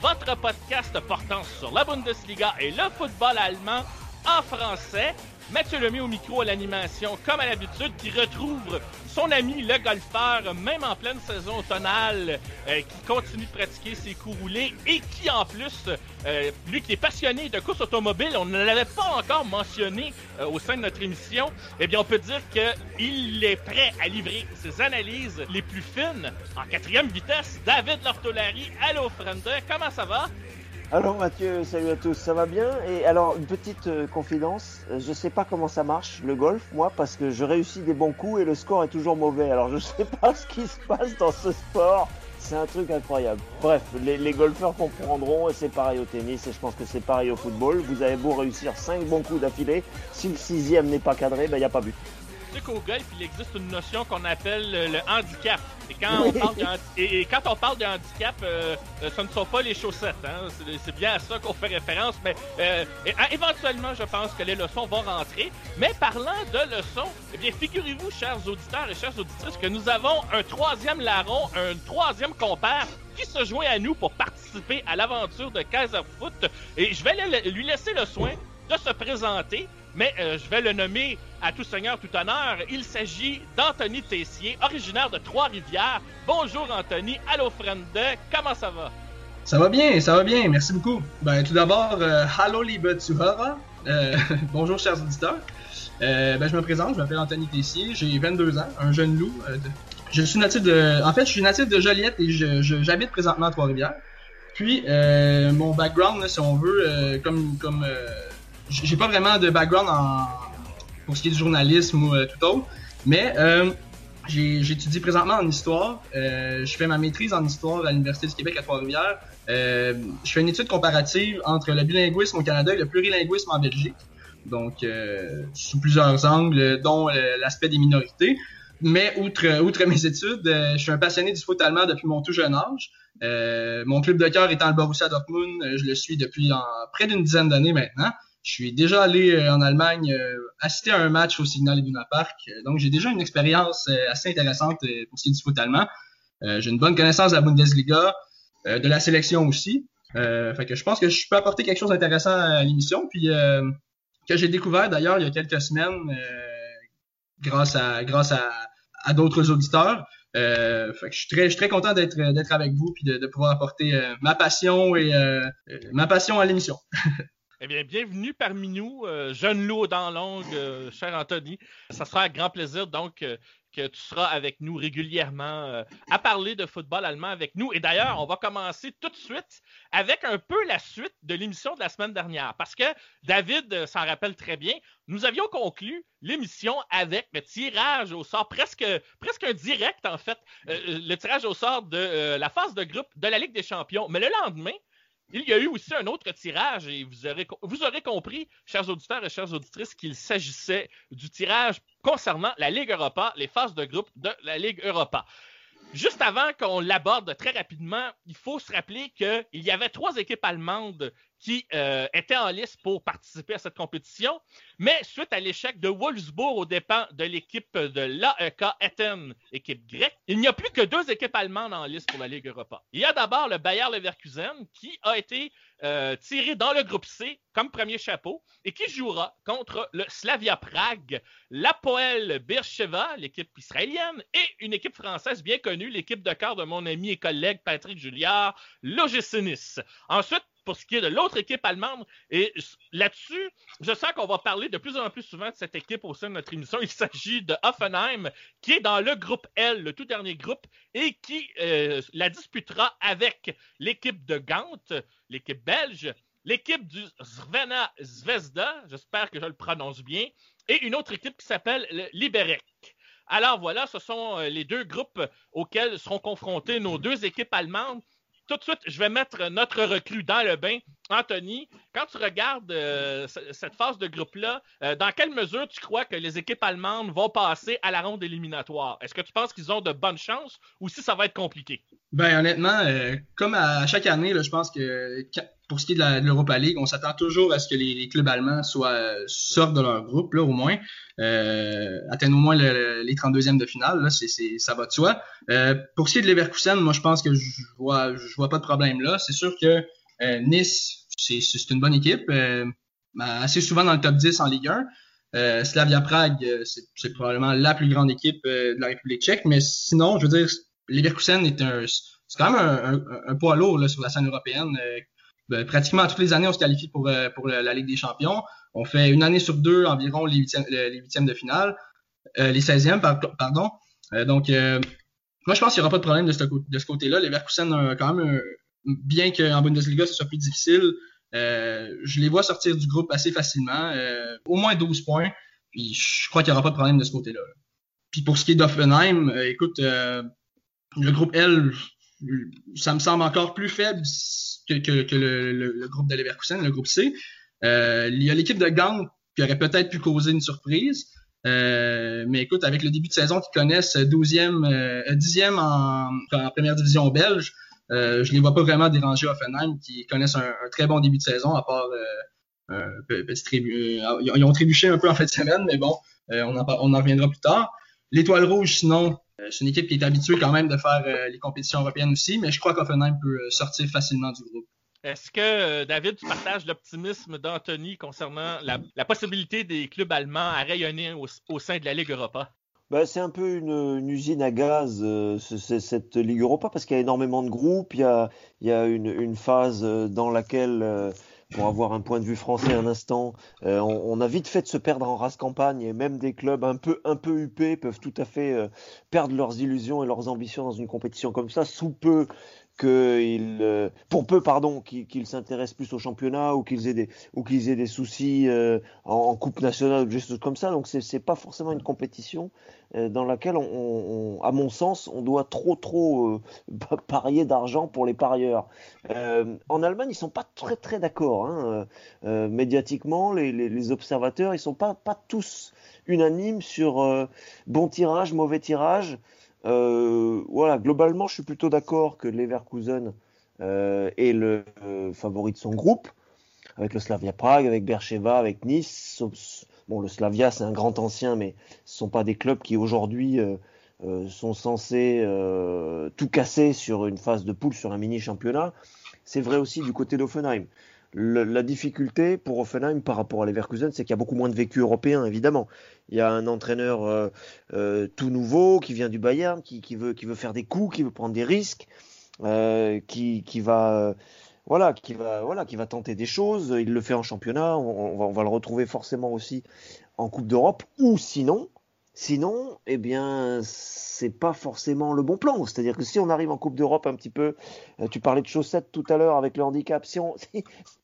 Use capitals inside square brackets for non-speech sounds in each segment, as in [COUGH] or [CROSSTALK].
Votre podcast portant sur la Bundesliga et le football allemand en français. Mathieu Lemay au micro à l'animation, comme à l'habitude, qui retrouve son ami le golfeur, même en pleine saison automnale, euh, qui continue de pratiquer ses coups roulés et qui en plus, euh, lui qui est passionné de course automobile, on ne l'avait pas encore mentionné euh, au sein de notre émission, eh bien on peut dire qu'il est prêt à livrer ses analyses les plus fines en quatrième vitesse. David Lortolari, allô Frende, comment ça va? Alors Mathieu, salut à tous, ça va bien? Et alors une petite euh, confidence, euh, je sais pas comment ça marche le golf moi parce que je réussis des bons coups et le score est toujours mauvais. Alors je sais [LAUGHS] pas ce qui se passe dans ce sport, c'est un truc incroyable. Bref, les, golfeurs comprendront et c'est pareil au tennis et je pense que c'est pareil au football. Vous avez beau réussir 5 bons coups d'affilée, si le sixième n'est pas cadré, ben y a pas but. Sais qu'au golf, il existe une notion qu'on appelle le, handicap. Et quand, Oui. on parle de, handi- et, et quand on parle de handicap, euh, euh, ce ne sont pas les chaussettes. Hein? C'est, bien à ça qu'on fait référence. Mais euh, et, ah, éventuellement, je pense que les leçons vont rentrer. Mais parlant de leçons, eh bien, figurez-vous, chers auditeurs et chères auditrices, que nous avons un troisième larron, un troisième compère qui se joint à nous pour participer à l'aventure de Kaiser Foot. Et je vais le- lui laisser le soin de se présenter, mais euh, je vais le nommer à tout seigneur, tout honneur. Il s'agit d'Anthony Tessier, originaire de Trois-Rivières. Bonjour Anthony, allô Frende, comment ça va? Ça va bien, ça va bien, merci beaucoup. Ben, tout d'abord, euh, hallo liebe. Euh, [LAUGHS] bonjour chers auditeurs. Euh, ben, je me présente, je m'appelle Anthony Tessier, j'ai 22 ans, un jeune loup. euh, Je suis natif de... En fait, je suis natif de Joliette et je- je- j'habite présentement à Trois-Rivières. Puis, mon background, si on veut, comme... comme j'ai pas vraiment de background en... pour ce qui est du journalisme ou euh, tout autre, mais... Euh, J'étudie présentement en histoire. Euh, je fais ma maîtrise en histoire à l'Université du Québec à Trois-Rivières. Je fais une étude comparative entre le bilinguisme au Canada et le plurilinguisme en Belgique. Donc, sous plusieurs angles, dont l'aspect des minorités. Mais outre, mes études, je suis un passionné du foot allemand depuis mon tout jeune âge. Mon club de cœur étant le Borussia Dortmund, je le suis depuis près d'une dizaine d'années maintenant. Je suis déjà allé euh, en Allemagne euh, assister à un match au Signal Iduna Park. Euh, Donc, j'ai déjà une expérience assez intéressante pour ce qui est du foot allemand. J'ai une bonne connaissance de la Bundesliga, de la sélection aussi. Fait que je pense que je peux apporter quelque chose d'intéressant à l'émission. Puis que j'ai découvert d'ailleurs il y a quelques semaines grâce à grâce à, à d'autres auditeurs. Euh, fait que je suis très je suis très content d'être d'être avec vous puis de, pouvoir apporter ma passion et euh, ma passion à l'émission. [LAUGHS] Eh bien, bienvenue parmi nous, euh, jeune loup aux dents longues, euh, cher Anthony. Ça sera un grand plaisir donc euh, que tu seras avec nous régulièrement à parler de football allemand avec nous. Et d'ailleurs, on va commencer tout de suite avec un peu la suite de l'émission de la semaine dernière. Parce que David s'en rappelle très bien, nous avions conclu l'émission avec le tirage au sort, presque, presque un direct en fait, le tirage au sort de la phase de groupe de la Ligue des Champions. Mais le lendemain, il y a eu aussi un autre tirage et vous aurez, compris, chers auditeurs et chères auditrices, qu'il s'agissait du tirage concernant la Ligue Europa, les phases de groupe de la Ligue Europa. Juste avant qu'on l'aborde très rapidement, il faut se rappeler qu'il y avait trois équipes allemandes qui euh, était en liste pour participer à cette compétition, mais suite à l'échec de Wolfsburg aux dépens de l'équipe de l'AEK Etten, équipe grecque, il n'y a plus que deux équipes allemandes en liste pour la Ligue Europa. Il y a d'abord le Bayer Leverkusen qui a été euh, tiré dans le groupe C comme premier chapeau et qui jouera contre le Slavia Prague, l'Apoel Beersheva, l'équipe israélienne, et une équipe française bien connue, l'équipe de quart de mon ami et collègue Patrick Julliard, l'OGC. Ensuite, pour ce qui est de l'autre équipe allemande. Et là-dessus, je sens qu'on va parler de plus en plus souvent de cette équipe au sein de notre émission. Il s'agit de Hoffenheim, qui est dans le groupe L, le tout dernier groupe, et qui euh, la disputera avec l'équipe de Gant, l'équipe belge, l'équipe du Zvezda, Zvezda, j'espère que je le prononce bien, et une autre équipe qui s'appelle le Liberec. Alors voilà, ce sont euh, les deux groupes auxquels seront confrontées nos deux équipes allemandes tout de suite, je vais mettre notre reclus dans le bain. Anthony, quand tu regardes euh, cette phase de groupe-là, euh, dans quelle mesure tu crois que les équipes allemandes vont passer à la ronde éliminatoire? Est-ce que tu penses qu'ils ont de bonnes chances ou si ça va être compliqué? Ben honnêtement, euh, comme à chaque année, je pense que pour ce qui est de l'Europa League, on s'attend toujours à ce que les, clubs allemands soient sortent de leur groupe, là, au moins, euh, atteignent au moins les 32e de finale, là, ça va de soi. Euh, pour ce qui est de Leverkusen, moi je pense que je vois, je vois pas de problème là. C'est sûr que euh, Nice, c'est, une bonne équipe, euh, assez souvent dans le top 10 en Ligue 1. Slavia Prague, c'est, probablement la plus grande équipe de la République tchèque, mais sinon, je veux dire, Leverkusen est un, c'est quand même un, un, un poids lourd là, sur la scène européenne. Ben, pratiquement toutes les années, on se qualifie pour, euh, la Ligue des Champions. On fait une année sur deux environ les huitièmes, de finale, euh, les 16e, pardon. Euh, donc, moi, je pense qu'il n'y aura pas de problème de ce, de ce côté-là. Les Verkusen, quand même, bien qu'en Bundesliga, ce soit plus difficile, je les vois sortir du groupe assez facilement, au moins 12 points. Puis je crois qu'il n'y aura pas de problème de ce côté-là. Puis pour ce qui est d'Offenheim, écoute, le groupe L, ça me semble encore plus faible que, le, groupe de Leverkusen, le groupe C. Euh, il y a l'équipe de Gand qui aurait peut-être pu causer une surprise. Euh, mais écoute, avec le début de saison qu'ils connaissent 12e, euh, 10e en, première division belge, euh, je les vois pas vraiment déranger Offenheim qui connaissent un, très bon début de saison à part petit ils ont trébuché un peu en fin de semaine, mais bon, on en, on, en, reviendra plus tard. L'étoile rouge, sinon, c'est une équipe qui est habituée quand même de faire les compétitions européennes aussi, mais je crois qu'Offenheim peut sortir facilement du groupe. Est-ce que, euh, David, tu partages l'optimisme d'Anthony concernant la, possibilité des clubs allemands à rayonner au, sein de la Ligue Europa? Ben, c'est un peu une, usine à gaz, euh, cette Ligue Europa, parce qu'il y a énormément de groupes, il y a, une, phase euh, dans laquelle, pour avoir un point de vue français un instant, on, a vite fait de se perdre en race campagne, et même des clubs un peu, un peu huppés peuvent tout à fait perdre leurs illusions et leurs ambitions dans une compétition comme ça, sous peu qu'il, euh, pour peu pardon, qu'ils s'intéressent plus au championnat ou qu'ils aient des ou qu'ils aient des soucis euh, en, coupe nationale ou des choses comme ça. Donc c'est pas forcément une compétition euh, dans laquelle on, à mon sens, on doit trop trop [LAUGHS] parier d'argent pour les parieurs. en Allemagne, ils sont pas très très d'accord. Hein. médiatiquement, les, les, les, observateurs, ils sont pas pas tous unanimes sur bon tirage, mauvais tirage. Euh, voilà, globalement, je suis plutôt d'accord que Leverkusen euh, est le euh, favori de son groupe, avec le Slavia Prague, avec Bercheva, avec Nice. Bon, le Slavia, c'est un grand ancien, mais ce sont pas des clubs qui aujourd'hui euh, euh, sont censés tout casser sur une phase de poule, sur un mini championnat. C'est vrai aussi du côté d'Offenheim la difficulté pour Offenheim par rapport à Leverkusen, c'est qu'il y a beaucoup moins de vécu européen, évidemment. Il y a un entraîneur euh, euh, tout nouveau qui vient du Bayern, qui, veut, qui veut faire des coups, qui veut prendre des risques, euh, qui, qui va voilà, qui va, voilà, qui va tenter des choses. Il le fait en championnat. On, va, on va, le retrouver forcément aussi en Coupe d'Europe. Ou sinon, Sinon, eh bien, c'est pas forcément le bon plan. C'est-à-dire que si on arrive en Coupe d'Europe un petit peu, euh, tu parlais de chaussettes tout à l'heure avec le handicap. [LAUGHS]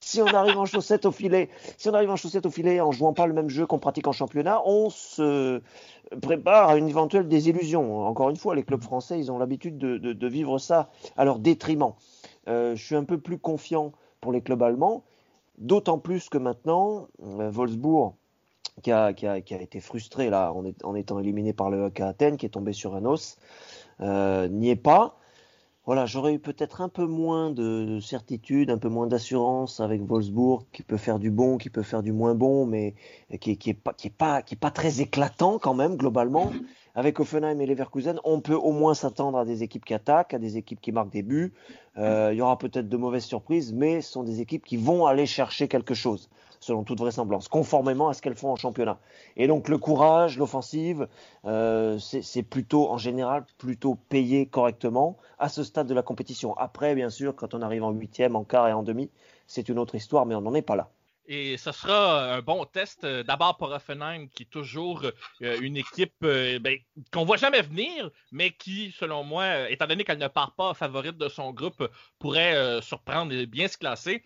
Si on, arrive en chaussettes au filet, si on arrive en chaussettes au filet en jouant pas le même jeu qu'on pratique en championnat, on se prépare à une éventuelle désillusion. Encore une fois, les clubs français, ils ont l'habitude de, vivre ça à leur détriment. Euh, je suis un peu plus confiant pour les clubs allemands, d'autant plus que maintenant, euh, Wolfsburg qui a, qui, a, qui a, été frustré là en, étant éliminé par le HK Athènes, qui est tombé sur un os, euh, n'y est pas. voilà, j'aurais eu peut-être un peu moins de certitude, un peu moins d'assurance avec Wolfsburg, qui peut faire du bon, qui peut faire du moins bon, mais qui, qui est pas, qui est pas, qui est pas très éclatant quand même globalement. Avec Offenheim et Leverkusen, on peut au moins s'attendre à des équipes qui attaquent, à des équipes qui marquent des buts. Euh, il y aura peut-être de mauvaises surprises, mais ce sont des équipes qui vont aller chercher quelque chose selon toute vraisemblance, conformément à ce qu'elles font en championnat. Et donc le courage, l'offensive, euh, c'est plutôt, en général, plutôt payé correctement à ce stade de la compétition. Après, bien sûr, quand on arrive en huitième, en quart et en demi, c'est une autre histoire, mais on n'en est pas là. Et ce sera un bon test euh, d'abord pour Offenheim, qui est toujours euh, une équipe ben, qu'on ne voit jamais venir, mais qui, selon moi, étant donné qu'elle ne part pas favorite de son groupe, pourrait surprendre et bien se classer.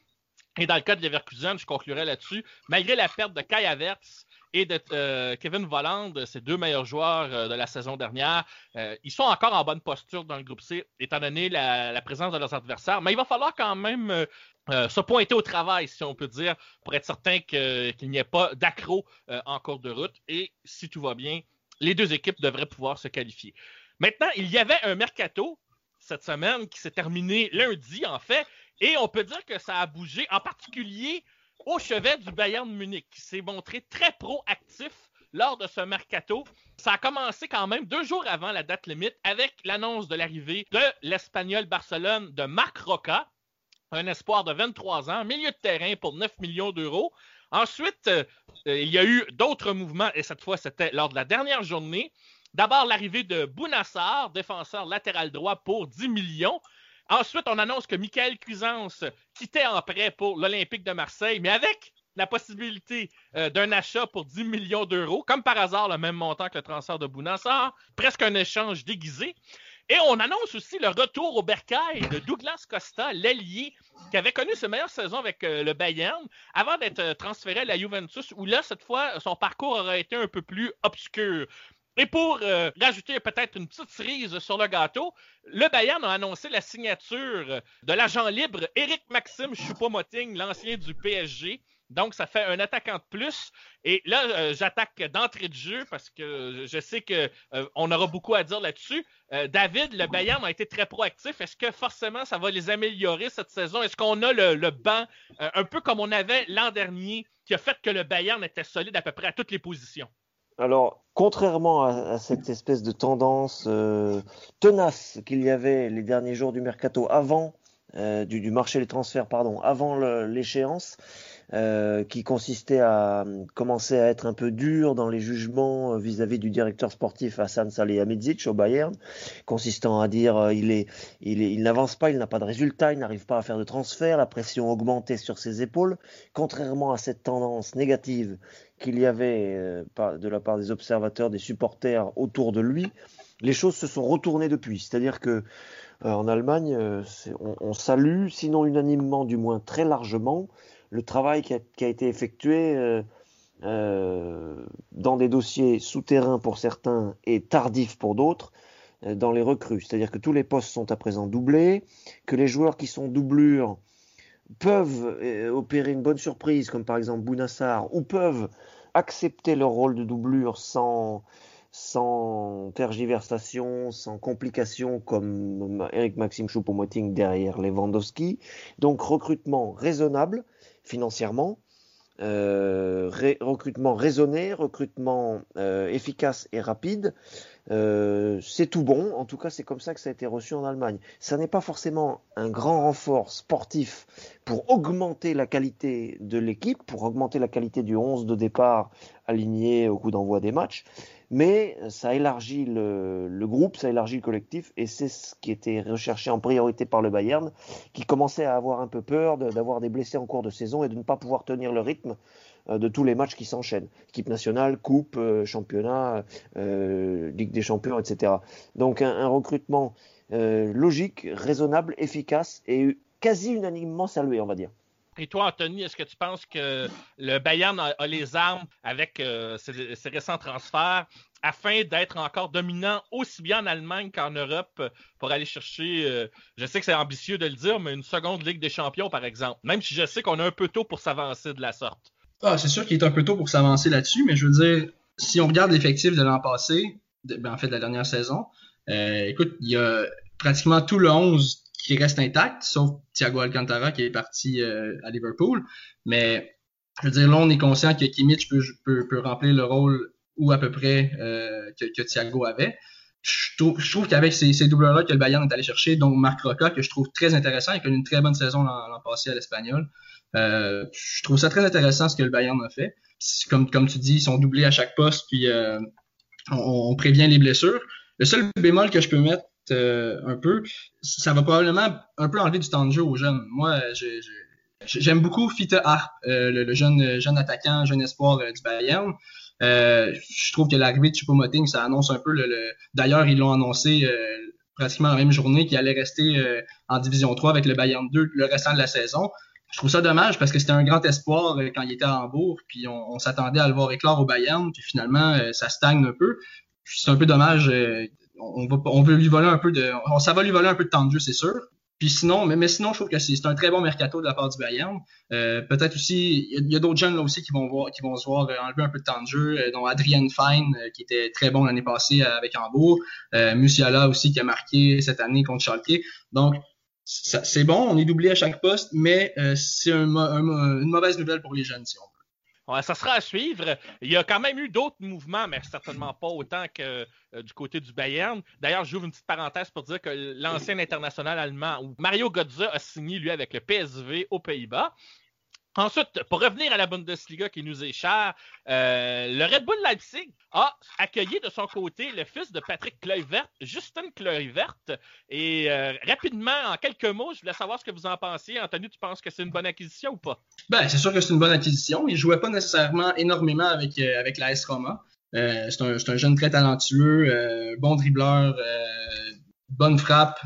Et dans le cas de Leverkusen, je conclurai là-dessus, malgré la perte de Kai Havertz et de euh, Kevin Volland, ces deux meilleurs joueurs euh, de la saison dernière, euh, ils sont encore en bonne posture dans le groupe C, étant donné la, présence de leurs adversaires. Mais il va falloir quand même se pointer au travail, si on peut dire, pour être certain qu'il n'y ait pas d'accro en cours de route. Et si tout va bien, les deux équipes devraient pouvoir se qualifier. Maintenant, il y avait un mercato cette semaine qui s'est terminé lundi, en fait, et on peut dire que ça a bougé, en particulier au chevet du Bayern Munich, qui s'est montré très proactif lors de ce mercato. Ça a commencé quand même deux jours avant la date limite avec l'annonce de l'arrivée de l'Espagnol Barcelone de Marc Roca, un espoir de 23 ans, milieu de terrain pour 9 millions d'euros. Ensuite, euh, il y a eu d'autres mouvements, et cette fois, c'était lors de la dernière journée. D'abord, l'arrivée de Bounassar, défenseur latéral droit pour 10 millions. Ensuite, on annonce que Michael Cuisance quittait en prêt pour l'Olympique de Marseille, mais avec la possibilité euh, d'un achat pour 10 millions d'euros, comme par hasard le même montant que le transfert de Bounassar, presque un échange déguisé. Et on annonce aussi le retour au bercail de Douglas Costa, l'ailier, qui avait connu sa meilleure saison avec euh, le Bayern, avant d'être euh, transféré à la Juventus, où là, cette fois, son parcours aurait été un peu plus obscur. Et pour euh, rajouter peut-être une petite cerise sur le gâteau, le Bayern a annoncé la signature de l'agent libre Eric Maxime Choupo-Moting, l'ancien du PSG. Donc, ça fait un attaquant de plus. Et là, euh, j'attaque d'entrée de jeu parce que je sais qu'on euh, aura beaucoup à dire là-dessus. David, le Bayern a été très proactif. Est-ce que forcément ça va les améliorer cette saison? Est-ce qu'on a le, le banc un peu comme on avait l'an dernier qui a fait que le Bayern était solide à peu près à toutes les positions? Alors, contrairement à, cette espèce de tendance euh, tenace qu'il y avait les derniers jours du mercato avant euh, du, marché des transferts, pardon, avant l'échéance, euh, qui consistait à commencer à être un peu dur dans les jugements vis-à-vis du directeur sportif Hassan Salihamidzic au Bayern, consistant à dire il est, il, n'avance pas, il n'a pas de résultat, il n'arrive pas à faire de transfert, la pression augmentait sur ses épaules. Contrairement à cette tendance négative qu'il y avait euh, de la part des observateurs, des supporters autour de lui, les choses se sont retournées depuis. C'est-à-dire que euh, en Allemagne, euh, on, salue, sinon unanimement, du moins très largement, le travail qui a, été effectué dans des dossiers souterrains pour certains et tardifs pour d'autres dans les recrues. C'est-à-dire que tous les postes sont à présent doublés, que les joueurs qui sont doublures peuvent euh, opérer une bonne surprise, comme par exemple Bounassar, ou peuvent accepter leur rôle de doublure sans, sans tergiversation, sans complication, comme Eric Maxime Choupo-Moting derrière Lewandowski. Donc recrutement raisonnable financièrement, euh, recrutement raisonné, recrutement euh, efficace et rapide, euh, c'est tout bon. En tout cas, c'est comme ça que ça a été reçu en Allemagne. Ça n'est pas forcément un grand renfort sportif pour augmenter la qualité de l'équipe, pour augmenter la qualité du 11 de départ aligné au coup d'envoi des matchs, mais ça élargit le, groupe, ça élargit le collectif, et c'est ce qui était recherché en priorité par le Bayern, qui commençait à avoir un peu peur d'avoir des blessés en cours de saison et de ne pas pouvoir tenir le rythme de tous les matchs qui s'enchaînent. Équipe nationale, coupe, euh, championnat, euh, Ligue des champions, etc. Donc un, recrutement logique, raisonnable, efficace et quasi unanimement salué, on va dire. Et toi, Anthony, est-ce que tu penses que le Bayern a, les armes avec ses, récents transferts afin d'être encore dominant aussi bien en Allemagne qu'en Europe pour aller chercher, je sais que c'est ambitieux de le dire, mais une seconde Ligue des champions, par exemple, même si je sais qu'on a un peu tôt pour s'avancer de la sorte? Ah, c'est sûr qu'il est un peu tôt pour s'avancer là-dessus, mais je veux dire, si on regarde l'effectif de l'an passé, ben, en fait de la dernière saison, euh, écoute, il y a pratiquement tout le 11 qui reste intact, sauf Thiago Alcantara qui est parti euh, à Liverpool. Mais je veux dire, là, on est conscient que Kimmich peut, peut, peut remplir le rôle ou à peu près euh, que, que, Thiago avait. Je trouve, qu'avec ces, ces doubleurs-là que le Bayern est allé chercher, donc Marc Roca, que je trouve très intéressant, il a connu une très bonne saison l'an passé à l'Espagnol. Euh, je trouve ça très intéressant ce que le Bayern a fait. Comme, tu dis, ils sont doublés à chaque poste, puis euh, on, prévient les blessures. Le seul bémol que je peux mettre euh, un peu, ça va probablement un peu enlever du temps de jeu aux jeunes. Moi, j'aime beaucoup Fita Harp, le, jeune, jeune attaquant, jeune espoir du Bayern. je trouve que l'arrivée de Choupo-Moting, ça annonce un peu le. D'ailleurs, ils l'ont annoncé pratiquement la même journée qu'il allait rester en Division 3 avec le Bayern 2 le restant de la saison. Je trouve ça dommage parce que c'était un grand espoir quand il était à Hambourg, puis on, s'attendait à le voir éclore au Bayern, puis finalement ça stagne un peu. C'est un peu dommage on, va, on veut lui voler un peu de, on, ça va lui voler un peu de temps de jeu, c'est sûr. Puis sinon, mais, mais sinon, je trouve que c'est un très bon mercato de la part du Bayern. Euh, Peut-être aussi, il y a, d'autres jeunes là aussi qui vont voir, qui vont se voir enlever un peu de temps de jeu, euh, dont Adrian Fine, euh, qui était très bon l'année passée avec Hambourg, euh, Musiala aussi qui a marqué cette année contre Schalke. Donc c'est bon, on est doublé à chaque poste, mais euh, c'est un, une mauvaise nouvelle pour les jeunes si on ça sera à suivre. Il y a quand même eu d'autres mouvements, mais certainement pas autant que euh, du côté du Bayern. D'ailleurs, j'ouvre une petite parenthèse pour dire que l'ancien international allemand, Mario Götze, a signé, lui, avec le PSV aux Pays-Bas. Ensuite, pour revenir à la Bundesliga qui nous est chère, euh, le Red Bull Leipzig a accueilli de son côté le fils de Patrick Kluivert, Justin Kluivert. Et euh, rapidement, en quelques mots, je voulais savoir ce que vous en pensiez. Anthony, tu penses que c'est une bonne acquisition ou pas? Ben, c'est sûr que c'est une bonne acquisition. Il jouait pas nécessairement énormément avec, euh, avec l'AS Roma. Euh, c'est un, un, jeune très talentueux, bon dribbleur, bonne frappe.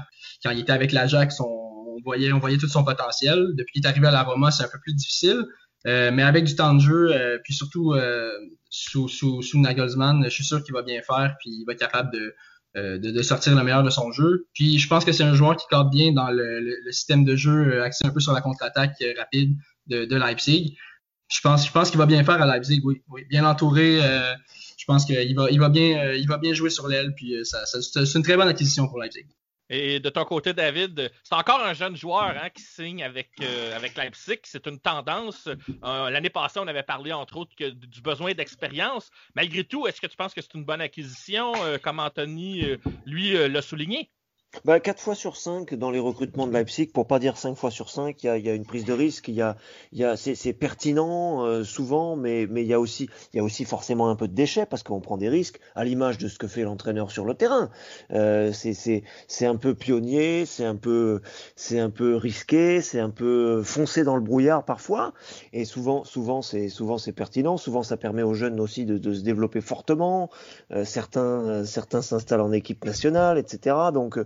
Quand il était avec l'Ajax, on on voyait, tout son potentiel. Depuis qu'il est arrivé à la Roma, c'est un peu plus difficile. Euh, mais avec du temps de jeu, euh, puis surtout euh, sous, sous, sous, Nagelsmann, je suis sûr qu'il va bien faire, puis il va être capable de, sortir le meilleur de son jeu. Puis je pense que c'est un joueur qui cadre bien dans le, système de jeu axé un peu sur la contre-attaque rapide de, Leipzig. Je pense, qu'il va bien faire à Leipzig, oui. Bien entouré, je pense qu'il va, bien, jouer sur l'aile, puis c'est une très bonne acquisition pour Leipzig. Et de ton côté, David, c'est encore un jeune joueur hein, qui signe avec, euh, avec Leipzig. C'est une tendance. Euh, l'année passée, on avait parlé, entre autres, que, du besoin d'expérience. Malgré tout, est-ce que tu penses que c'est une bonne acquisition, euh, comme Anthony, lui, l'a souligné? Bah, 4 fois sur 5 dans les recrutements de Leipzig, pour pas dire 5 fois sur 5, il y a, y a, une prise de risque, il y a, y a, c'est pertinent euh, souvent, mais, mais il, y a aussi, y a aussi forcément un peu de déchets parce qu'on prend des risques, à l'image de ce que fait l'entraîneur sur le terrain. Euh, c'est un peu pionnier, c'est un peu, c'est un peu risqué, c'est un peu foncé dans le brouillard parfois, et souvent, souvent c'est souvent c'est pertinent, souvent ça permet aux jeunes aussi de, de se développer fortement. Euh, certains, certains s'installent en équipe nationale, etc. Donc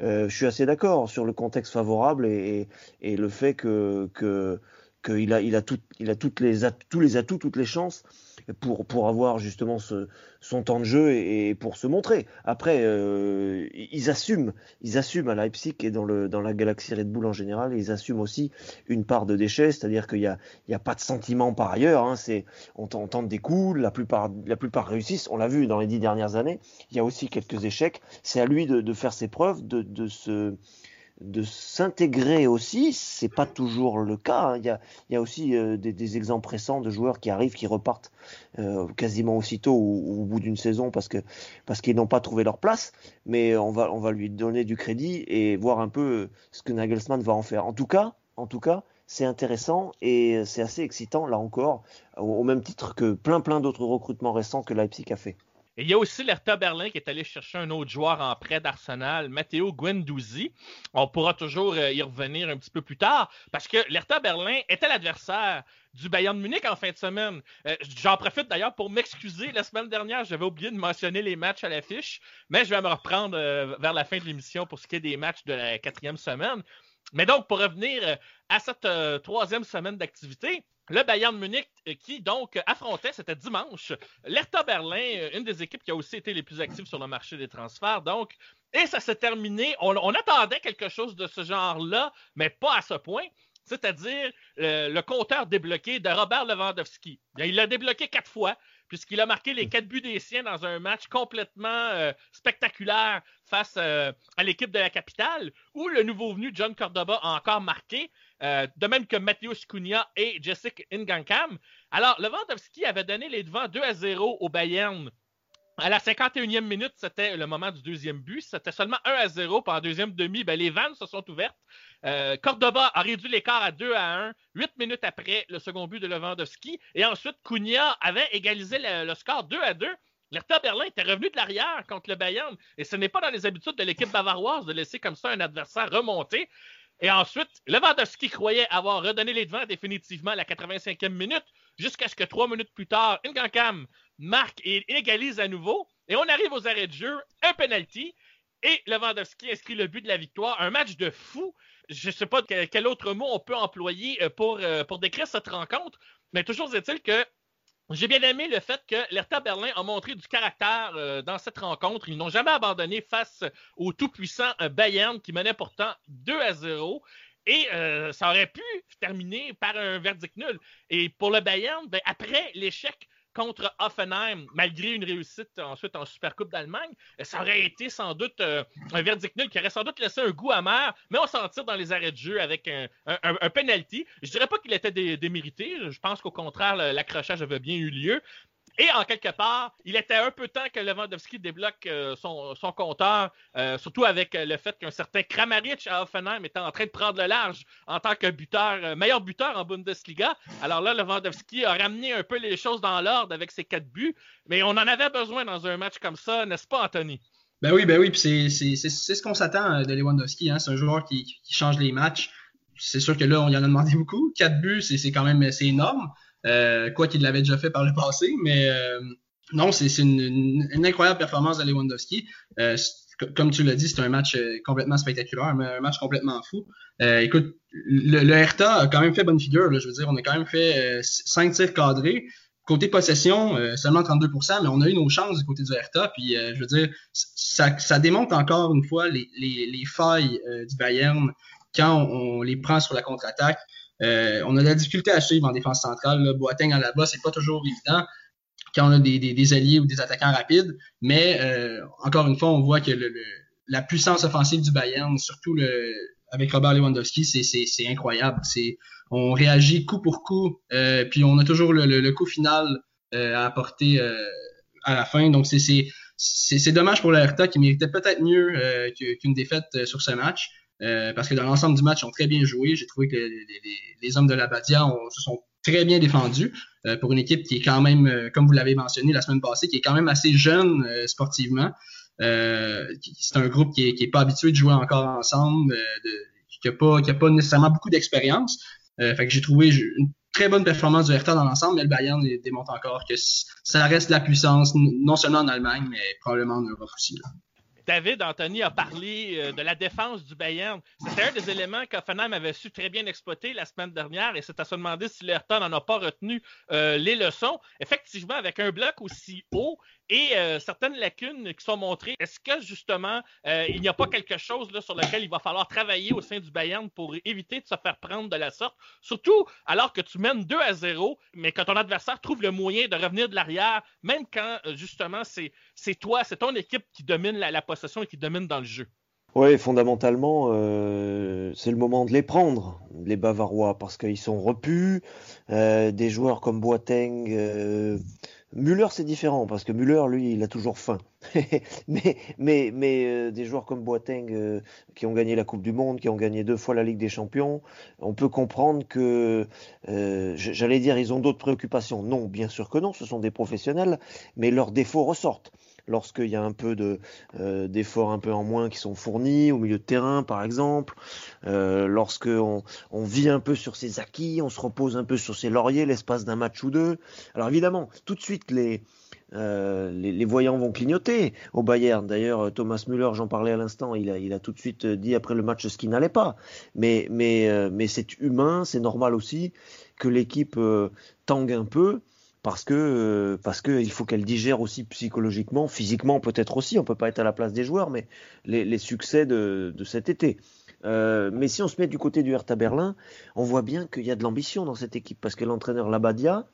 je suis assez d'accord sur le contexte favorable et le fait que, que qu'il a, il a, tout, il a toutes les tous les atouts, toutes les chances pour, pour avoir justement ce, son temps de jeu et, pour se montrer. Après, euh, ils assument, ils assument à Leipzig et dans, le, dans la galaxie Red Bull en général, ils assument aussi une part de déchets, c'est-à-dire qu'il n'y a, il y a pas de sentiment par ailleurs. Hein, c'est, on, on, tente des coups, la plupart, la plupart réussissent. On l'a vu dans les dix dernières années. Il y a aussi quelques échecs. C'est à lui de, de faire ses preuves, de, de se de s'intégrer aussi, c'est pas toujours le cas. Hein. Il, y a, il y a aussi euh, des, exemples récents de joueurs qui arrivent, qui repartent euh, quasiment aussitôt ou, au bout d'une saison parce que parce qu'ils n'ont pas trouvé leur place. Mais on va on va lui donner du crédit et voir un peu ce que Nagelsmann va en faire. En tout cas, en tout cas, c'est intéressant et c'est assez excitant là encore, au, au même titre que plein plein d'autres recrutements récents que Leipzig a fait. Il y a aussi l'Hertha Berlin qui est allé chercher un autre joueur en prêt d'Arsenal, Matteo Guendouzi. On pourra toujours euh, y revenir un petit peu plus tard parce que l'Hertha Berlin était l'adversaire du Bayern de Munich en fin de semaine. Euh, J'en profite d'ailleurs pour m'excuser. La semaine dernière, j'avais oublié de mentionner les matchs à l'affiche, mais je vais me reprendre euh, vers la fin de l'émission pour ce qui est des matchs de la quatrième semaine. Mais donc, pour revenir à cette troisième semaine d'activité, le Bayern Munich euh, qui donc affrontait, c'était dimanche, l'Hertha Berlin, une des équipes qui a aussi été les plus actives sur le marché des transferts. Donc, et ça s'est terminé. On, on, attendait quelque chose de ce genre-là, mais pas à ce point. c'est-à-dire le compteur débloqué de Robert Lewandowski. Il l'a débloqué quatre fois, puisqu'il a marqué les quatre buts des siens dans un match complètement spectaculaire face à l'équipe de la capitale, où le nouveau venu John Cordoba a encore marqué. de même que Matthews Cunha et Jessica Ingankam. Alors, Lewandowski avait donné les devants 2 à 0 au Bayern à la 51e minute, c'était le moment du deuxième but. C'était seulement 1 à 0. Par deuxième demi, ben, les vannes se sont ouvertes. Euh, Cordoba a réduit l'écart à 2 à 1, 8 minutes après le second but de Lewandowski. Et ensuite, Cunha avait égalisé le, score 2 à 2. L'Hertha Berlin était revenu de l'arrière contre le Bayern. Et ce n'est pas dans les habitudes de l'équipe bavaroise de laisser comme ça un adversaire remonter. Et ensuite, Lewandowski croyait avoir redonné les devants définitivement à la 85e minute, jusqu'à ce que trois minutes plus tard, Ingankam marque et égalise à nouveau. Et on arrive aux arrêts de jeu, un penalty, et Lewandowski inscrit le but de la victoire. Un match de fou. Je ne sais pas quel autre mot on peut employer euh, pour, euh, pour décrire cette rencontre, mais toujours est-il que j'ai bien aimé le fait que l'Hertha Berlin a montré du caractère euh, dans cette rencontre. Ils n'ont jamais abandonné face au tout-puissant Bayern qui menait pourtant 2 à 0. Et ça aurait pu terminer par un verdict nul. Et pour le Bayern, ben, après l'échec contre Offenheim, malgré une réussite ensuite en Supercoupe d'Allemagne, ça aurait été sans doute euh, un verdict nul qui aurait sans doute laissé un goût amer, mais on s'en tire dans les arrêts de jeu avec un, un, penalty. Je dirais pas qu'il était démérité, je pense qu'au contraire, l'accrochage avait bien eu lieu, et en quelque part, il était un peu temps que Lewandowski débloque euh, son, compteur, euh, surtout avec euh, le fait qu'un certain Kramaric à Offenheim était en train de prendre le large en tant que buteur, meilleur buteur en Bundesliga. Alors là, Lewandowski a ramené un peu les choses dans l'ordre avec ses quatre buts, mais on en avait besoin dans un match comme ça, n'est-ce pas, Anthony? Ben oui, ben oui, c'est ce qu'on s'attend de Lewandowski. Hein. C'est un joueur qui, qui change les matchs. C'est sûr que là, on y en a demandé beaucoup. Quatre buts, c'est quand même énorme. Euh, quoi qu'il l'avait déjà fait par le passé, mais euh, non, c'est une, une, incroyable performance de Lewandowski. Euh, comme tu l'as dit, c'est un match complètement spectaculaire, un match complètement fou. écoute, le, le, a quand même fait bonne figure. Là, je veux dire, on a quand même fait 5 tirs cadrés. Côté possession, seulement 32%, mais on a eu nos chances du côté du Hertha. Puis, je veux dire, ça, ça, démontre encore une fois les, les, les failles du Bayern quand on, les prend sur la contre-attaque. Euh, on a de la difficulté à suivre en défense centrale. Là. Boateng à la bas, c'est pas toujours évident quand on a des, des, alliés ou des attaquants rapides. Mais euh, encore une fois, on voit que la puissance offensive du Bayern, surtout avec Robert Lewandowski, c'est incroyable. On réagit coup pour coup, euh, puis on a toujours le, coup final à apporter à la fin. Donc c'est dommage pour l'Hertha qui méritait peut-être mieux qu'une défaite sur ce match. Euh, parce que dans l'ensemble du match, ils ont très bien joué. J'ai trouvé que les, hommes de la Badia se sont très bien défendus euh, pour une équipe qui est quand même, euh, comme vous l'avez mentionné la semaine passée, qui est quand même assez jeune sportivement. c'est un groupe qui est, pas habitué de jouer encore ensemble, qui n'a pas, nécessairement beaucoup d'expérience. j'ai trouvé une très bonne performance du Hertha dans l'ensemble, mais le Bayern démontre encore que ça reste la puissance, non seulement en Allemagne, mais probablement en Europe aussi. David Anthony a parlé euh, de la défense du Bayern. C'était un des éléments qu'Offenheim avait su très bien exploiter la semaine dernière et c'est à se demander si l'Ayrton n'en a pas retenu euh, les leçons. Effectivement, avec un bloc aussi haut et euh, certaines lacunes qui sont montrées. Est-ce que justement, il n'y a pas quelque chose sur lequel il va falloir travailler au sein du Bayern pour éviter de se faire prendre de la sorte, surtout alors que tu mènes 2 à 0, mais que ton adversaire trouve le moyen de revenir de l'arrière, même quand justement c'est toi, c'est ton équipe qui domine la, et qui domine dans le jeu. Oui, fondamentalement, c'est le moment de les prendre, les Bavarois, parce qu'ils sont repus. des joueurs comme Boateng Müller, c'est différent parce que Müller, lui, il a toujours faim. [LAUGHS] mais mais, mais euh, des joueurs comme Boateng euh, qui ont gagné la Coupe du Monde, qui ont gagné deux fois la Ligue des Champions, on peut comprendre que, euh, j'allais dire, ils ont d'autres préoccupations. Non, bien sûr que non, ce sont des professionnels, mais leurs défauts ressortent lorsqu'il y a un peu euh, d'efforts un peu en moins qui sont fournis au milieu de terrain par exemple, euh, lorsque on, vit un peu sur ses acquis, on se repose un peu sur ses lauriers l'espace d'un match ou deux. Alors évidemment, tout de suite les euh, les, voyants vont clignoter au Bayern. D'ailleurs, Thomas Müller, j'en parlais à l'instant, il a, il a tout de suite dit après le match ce qui n'allait pas. Mais, mais, mais c'est humain, c'est normal aussi que l'équipe tangue un peu parce que euh, parce que il faut qu'elle digère aussi psychologiquement, physiquement peut-être aussi. On peut pas être à la place des joueurs, mais les, succès de, cet été. Euh, mais si on se met du côté du Hertha Berlin, on voit bien qu'il y a de l'ambition dans cette équipe parce que l'entraîneur Labadia,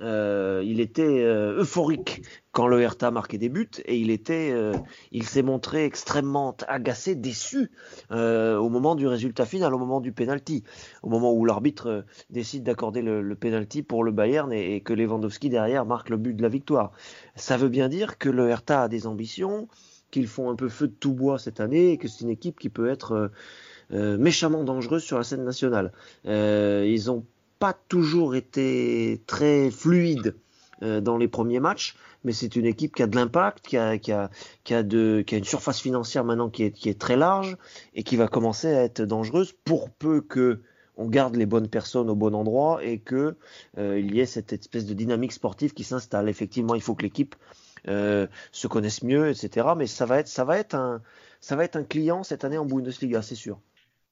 euh, il était euh, euphorique quand le Hertha marquait des buts et il était, euh, il s'est montré extrêmement agacé, déçu au moment du résultat final, au moment du penalty, au moment où l'arbitre décide d'accorder le, le, penalty pour le Bayern et, et, que Lewandowski derrière marque le but de la victoire. Ça veut bien dire que le Hertha a des ambitions, qu'ils font un peu feu de tout bois cette année et que c'est une équipe qui peut être méchamment dangereuse sur la scène nationale. ils ont pas toujours été très fluide euh, dans les premiers matchs, mais c'est une équipe qui a de l'impact, qui a, une surface financière maintenant qui est, très large et qui va commencer à être dangereuse pour peu que on garde les bonnes personnes au bon endroit et que euh, il y ait cette espèce de dynamique sportive qui s'installe. Effectivement, il faut que l'équipe euh, se connaisse mieux, etc. Mais ça va être un client cette année en Bundesliga, c'est sûr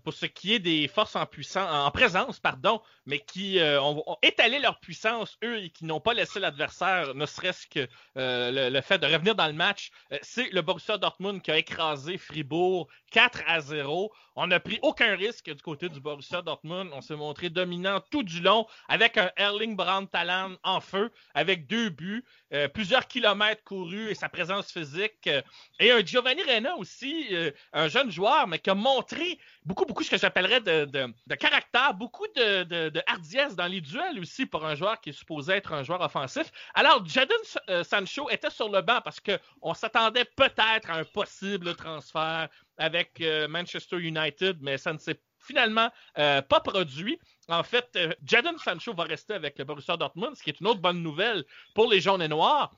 pour ce qui est des forces en présence, pardon, mais qui euh, ont, étalé leur puissance, eux, et qui n'ont pas laissé l'adversaire, ne serait-ce que euh, le, fait de revenir dans le match, euh, c'est le Borussia Dortmund qui a écrasé Fribourg 4 à 0. On n'a pris aucun risque du côté du Borussia Dortmund. On s'est montré dominant tout du long avec un Erling Braun Talent en feu, avec deux buts, plusieurs kilomètres courus et sa présence physique. et un Giovanni Reina aussi, un jeune joueur, mais qui a montré beaucoup, beaucoup ce que j'appellerais de, de, caractère, beaucoup de, de, hardiesse dans les duels aussi pour un joueur qui est supposé être un joueur offensif. Alors, Jadon euh, Sancho était sur le banc parce qu'on s'attendait peut-être à un possible transfert avec euh, Manchester United, mais ça ne s'est finalement euh, pas produit. En fait, Jadon Sancho va rester avec le Borussia Dortmund, ce qui est une autre bonne nouvelle pour les jaunes et noirs.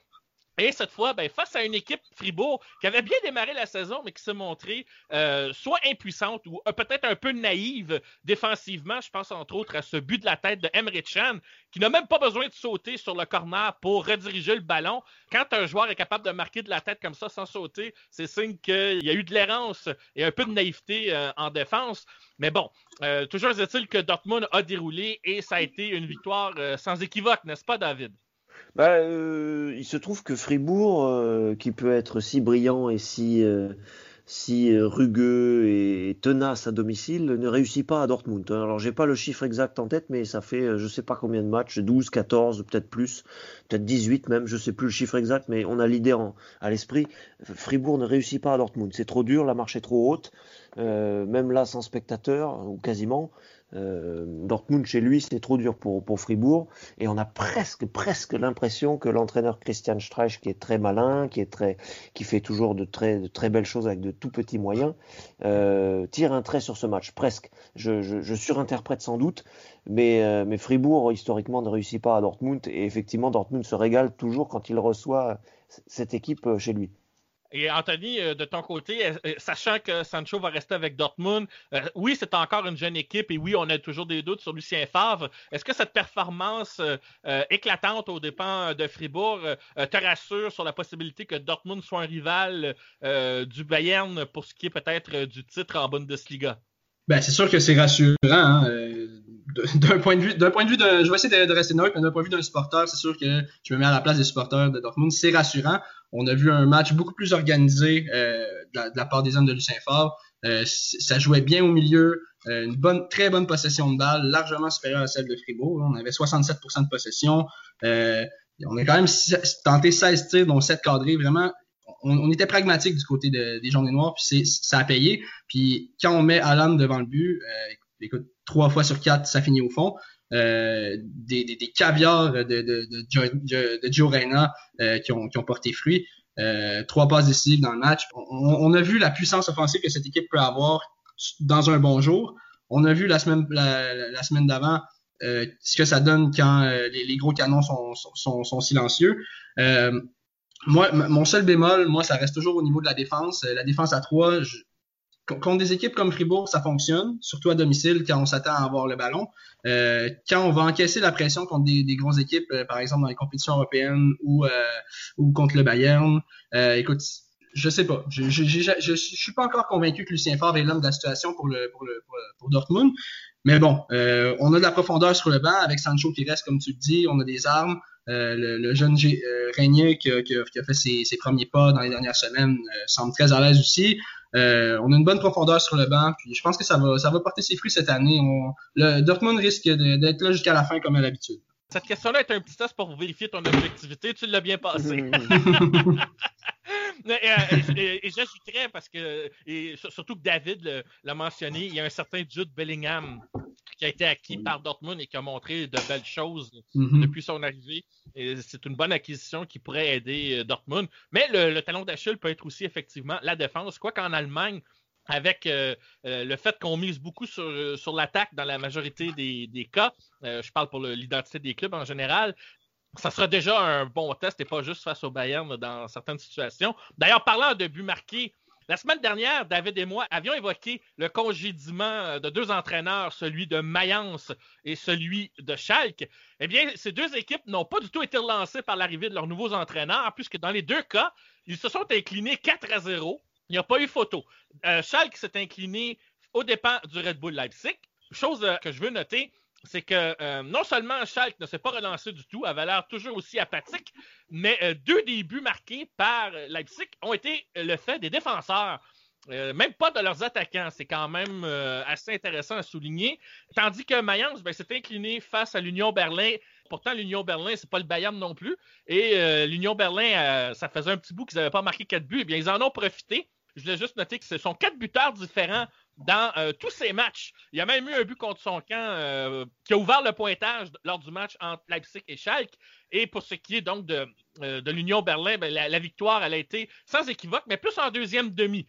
Et cette fois, ben, face à une équipe Fribourg qui avait bien démarré la saison, mais qui s'est montrée euh, soit impuissante ou euh, peut-être un peu naïve défensivement. Je pense entre autres à ce but de la tête de Emre qui n'a même pas besoin de sauter sur le corner pour rediriger le ballon. Quand un joueur est capable de marquer de la tête comme ça sans sauter, c'est signe qu'il y a eu de l'errance et un peu de naïveté euh, en défense. Mais bon, toujours est-il que Dortmund a déroulé et ça a été une victoire sans équivoque, n'est-ce pas, David? Bah, euh, il se trouve que Fribourg, euh, qui peut être si brillant et si, euh, si rugueux et tenace à domicile, ne réussit pas à Dortmund. Alors, j'ai pas le chiffre exact en tête, mais ça fait je sais pas combien de matchs, 12, 14, peut-être plus, peut-être 18 même, je sais plus le chiffre exact, mais on a l'idée à l'esprit. Fribourg ne réussit pas à Dortmund. C'est trop dur, la marche est trop haute, même là sans spectateur, ou quasiment. Euh, Dortmund chez lui, c'est trop dur pour, pour Fribourg. Et on a presque, presque l'impression que l'entraîneur Christian Streich, qui est très malin, qui est très, qui fait toujours de très, de très belles choses avec de tout petits moyens, euh, tire un trait sur ce match. Presque. Je, je, je surinterprète sans doute, mais, euh, mais Fribourg historiquement ne réussit pas à Dortmund. Et effectivement, Dortmund se régale toujours quand il reçoit cette équipe euh, chez lui. Et Anthony, euh, de ton côté, euh, euh, sachant que Sancho va rester avec Dortmund, oui, c'est encore une jeune équipe et oui, on a toujours des doutes sur Lucien Favre. Est-ce que cette performance éclatante au dépens de Fribourg te rassure sur la possibilité que Dortmund soit un rival du Bayern pour ce qui est peut-être du titre en Bundesliga? Ben, c'est sûr que c'est rassurant. Hein, d'un point de vue, d'un point de vue de, je vais essayer de, rester neutre, mais d'un point de vue d'un supporter, c'est sûr que je me mets à la place des supporters de Dortmund. C'est rassurant. On a vu un match beaucoup plus organisé euh, de, la, part des hommes de Lucien Favre. Euh, ça jouait bien au milieu, euh, une bonne, très bonne possession de balle, largement supérieure à celle de Fribourg. On avait 67% de possession. on a quand même tenté 16 tirs, dont 7 cadrés. Vraiment, on, était pragmatique du côté des jaunes et noirs, puis ça a payé. Puis quand on met Alan devant le but, écoute, trois fois sur quatre, ça finit au fond. Euh, des, des, des, caviars de, de, de, Joe, de Reina euh, qui, ont, porté fruit. Euh, trois passes décisives dans le match. On, a vu la puissance offensive que cette équipe peut avoir dans un bon jour. On a vu la semaine, d'avant euh, ce que ça donne quand euh, les, gros canons sont silencieux. Moi, mon seul bémol, moi, ça reste toujours au niveau de la défense. La défense à trois, je, contre des équipes comme Fribourg, ça fonctionne, surtout à domicile quand on s'attend à avoir le ballon. Euh, quand on va encaisser la pression contre des, des grosses équipes, euh, par exemple dans les compétitions européennes ou, euh, contre le Bayern, euh, écoute, je sais pas. Je, je, suis pas encore convaincu que Lucien Favre est l'homme de la situation pour, pour, Dortmund. Mais bon, on a de la profondeur sur le banc avec Sancho qui reste, comme tu le dis, on a des armes. Le, le, jeune Régnier qui, qui, qui, a fait ses, ses, premiers pas dans les dernières semaines semble très à l'aise aussi. Euh, on a une bonne profondeur sur le banc, puis je pense que ça va, ça va porter ses fruits cette année. On, le Dortmund risque d'être là jusqu'à la fin comme à l'habitude. Cette question-là est un petit test pour vérifier ton objectivité. Tu l'as bien passé. [LAUGHS] et, et, j'ajouterais parce que, et surtout que David l'a mentionné, il y a un certain Jude Bellingham qui a été acquis par Dortmund et qui a montré de belles choses mm-hmm. depuis son arrivée. Et c'est une bonne acquisition qui pourrait aider euh, Dortmund. Mais le, le talon d'Achille peut être aussi effectivement la défense. Quoi qu'en Allemagne, avec euh, euh, le fait qu'on mise beaucoup sur, euh, sur l'attaque dans la majorité des, des cas, je parle pour l'identité des clubs en général, ça sera déjà un bon test et pas juste face au Bayern dans certaines situations. D'ailleurs, parlant de buts marqués, la semaine dernière, David et moi avions évoqué le congédiement de deux entraîneurs, celui de Mayence et celui de Schalke. Eh bien, ces deux équipes n'ont pas du tout été relancées par l'arrivée de leurs nouveaux entraîneurs, puisque dans les deux cas, ils se sont inclinés 4 à 0 il n'y a pas eu photo. Euh, Schalke s'est incliné au départ du Red Bull Leipzig. Chose euh, que je veux noter, c'est que euh, non seulement Schalke ne s'est pas relancé du tout, avait l'air toujours aussi apathique, mais deux débuts marqués par Leipzig ont été le fait des défenseurs. même pas de leurs attaquants. C'est quand même assez intéressant à souligner. Tandis que Mayence ben, s'est incliné face à l'Union Berlin Pourtant, l'Union Berlin, c'est pas le Bayern non plus. Et l'Union Berlin, ça faisait un petit bout qu'ils n'avaient pas marqué quatre buts. Eh bien, ils en ont profité. Je voulais juste noter que ce sont quatre buteurs différents dans euh, tous ces matchs. Il y a même eu un but contre son camp euh, qui a ouvert le pointage lors du match entre Leipzig et Schalke. Et pour ce qui est donc de, euh, l'Union Berlin, ben, la, victoire, elle a été sans équivoque, mais plus en deuxième demi.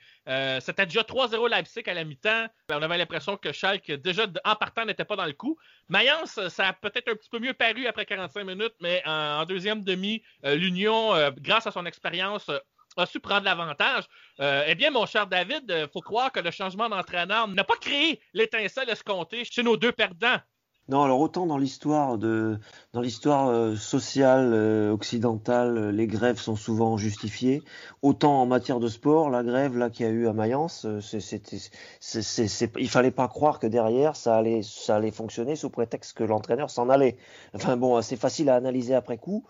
C'était déjà 3-0 Leipzig à la mi-temps. Ben, on avait l'impression que Schalke, déjà en partant, n'était pas dans le coup. Mayence, ça a peut-être un petit peu mieux paru après 45 minutes, mais en deuxième demi, l'Union, grâce à son expérience, a su prendre l'avantage. Euh, eh bien, mon cher David, il euh, faut croire que le changement d'entraîneur n'a pas créé l'étincelle escomptée chez nos deux perdants. Non, alors autant dans l'histoire euh, sociale occidentale, les grèves sont souvent justifiées. Autant en matière de sport, la grève là qu'il y a eu à Mayence, c'était, il fallait pas croire que derrière ça allait ça allait fonctionner sous prétexte que l'entraîneur s'en allait. Enfin bon, c'est facile à analyser après coup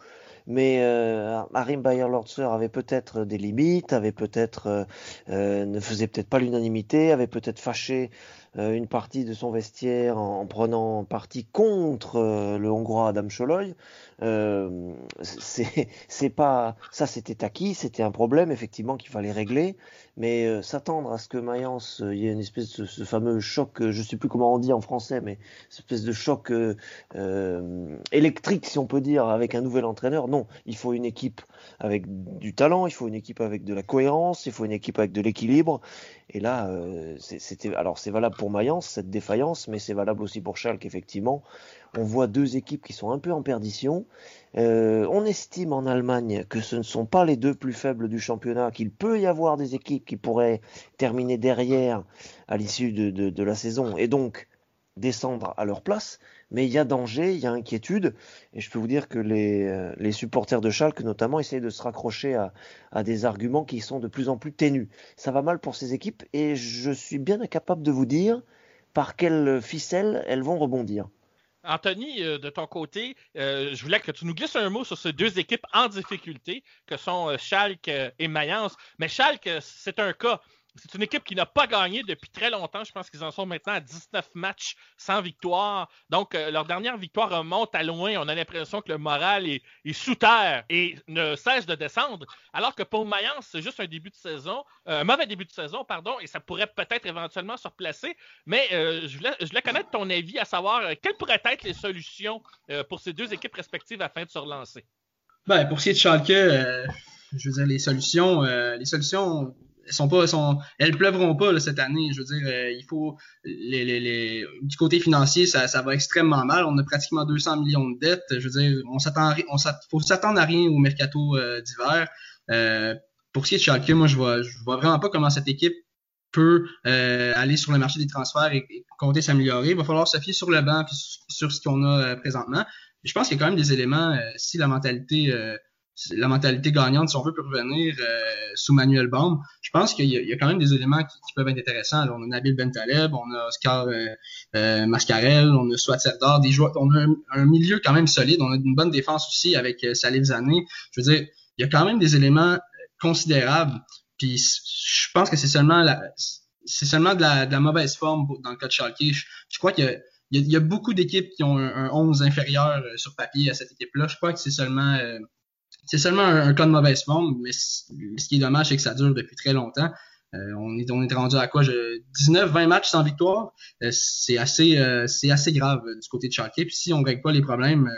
mais euh, Arim Bayer-Lorzer avait peut-être des limites, avait peut-être euh, euh, ne faisait peut-être pas l'unanimité, avait peut-être fâché une partie de son vestiaire en, prenant parti contre euh, le Hongrois Adam Choloy. Euh, [LAUGHS] c'est pas ça, c'était acquis, c'était un problème effectivement qu'il fallait régler, mais s'attendre à ce que Mayence, il y ait une espèce de ce fameux choc, je sais plus comment on dit en français, mais cette espèce de choc électrique si on peut dire avec un nouvel entraîneur. Non, il faut une équipe avec du talent, il faut une équipe avec de la cohérence, il faut une équipe avec de l'équilibre. Et là, c'était alors c'est valable pour Mayence, cette défaillance, mais c'est valable aussi pour Schalke, effectivement. On voit deux équipes qui sont un peu en perdition. Euh, on estime en Allemagne que ce ne sont pas les deux plus faibles du championnat, qu'il peut y avoir des équipes qui pourraient terminer derrière à l'issue de, la saison et donc descendre à leur place. Mais il y a danger, il y a inquiétude, et je peux vous dire que les, euh, supporters de Schalke notamment essayent de se raccrocher à, des arguments qui sont de plus en plus ténus. Ça va mal pour ces équipes, et je suis bien incapable de vous dire par quelle ficelle elles vont rebondir. Anthony, euh, de ton côté, euh, je voulais que tu nous glisses un mot sur ces deux équipes en difficulté, que sont Schalke et Mayence. Mais Schalke, c'est un cas. C'est une équipe qui n'a pas gagné depuis très longtemps. Je pense qu'ils en sont maintenant à 19 matchs sans victoire. Donc, euh, leur dernière victoire remonte à loin. On a l'impression que le moral est, sous terre et ne cesse de descendre. Alors que pour Mayence, c'est juste un début de saison, euh, un mauvais début de saison, pardon, et ça pourrait peut-être éventuellement se replacer. Mais euh, je, voulais, connaître ton avis à savoir quelles pourraient être les solutions pour ces deux équipes respectives afin de se relancer? Ben, pour ce qui est de Schalke, je veux dire, les solutions, les solutions sont pas, sont, elles pleuvront pas cette année. Je veux dire, euh, il faut du côté financier, ça, va extrêmement mal. On a pratiquement 200 millions de dettes. Je veux dire, on s'attend, faut s'attendre à rien au mercato euh, d'hiver. Euh, pour ce qui est de Schalke, moi, je vois, vois vraiment pas comment cette équipe peut aller sur le marché des transferts et, compter s'améliorer. Il va falloir se fier sur le banc puis sur ce qu'on a présentement. Je pense qu'il y a quand même des éléments, si la mentalité la mentalité gagnante, si on veut, peut revenir euh, sous Manuel Baum. Je pense qu'il y, a quand même des éléments qui, peuvent être intéressants. on a Nabil Bentaleb, on a Oscar euh, euh, Mascarel, on a Swat Serdar, on a un, milieu quand même solide. On a une bonne défense aussi avec Salif Zané. Je veux dire, il y a quand même des éléments considérables puis je pense que c'est seulement c'est seulement de la, mauvaise forme dans le cas de Schalke. Je, crois a, il y a, beaucoup d'équipes qui ont un, un, 11 inférieur sur papier à cette équipe-là. Je crois que c'est seulement c'est seulement un, cas de mauvaise forme, mais ce qui est dommage, c'est que ça dure depuis très longtemps. Euh, on, est, on est rendu à quoi? 19-20 matchs sans victoire. c'est assez c'est assez grave du côté de Schalke. Puis si on règle pas les problèmes,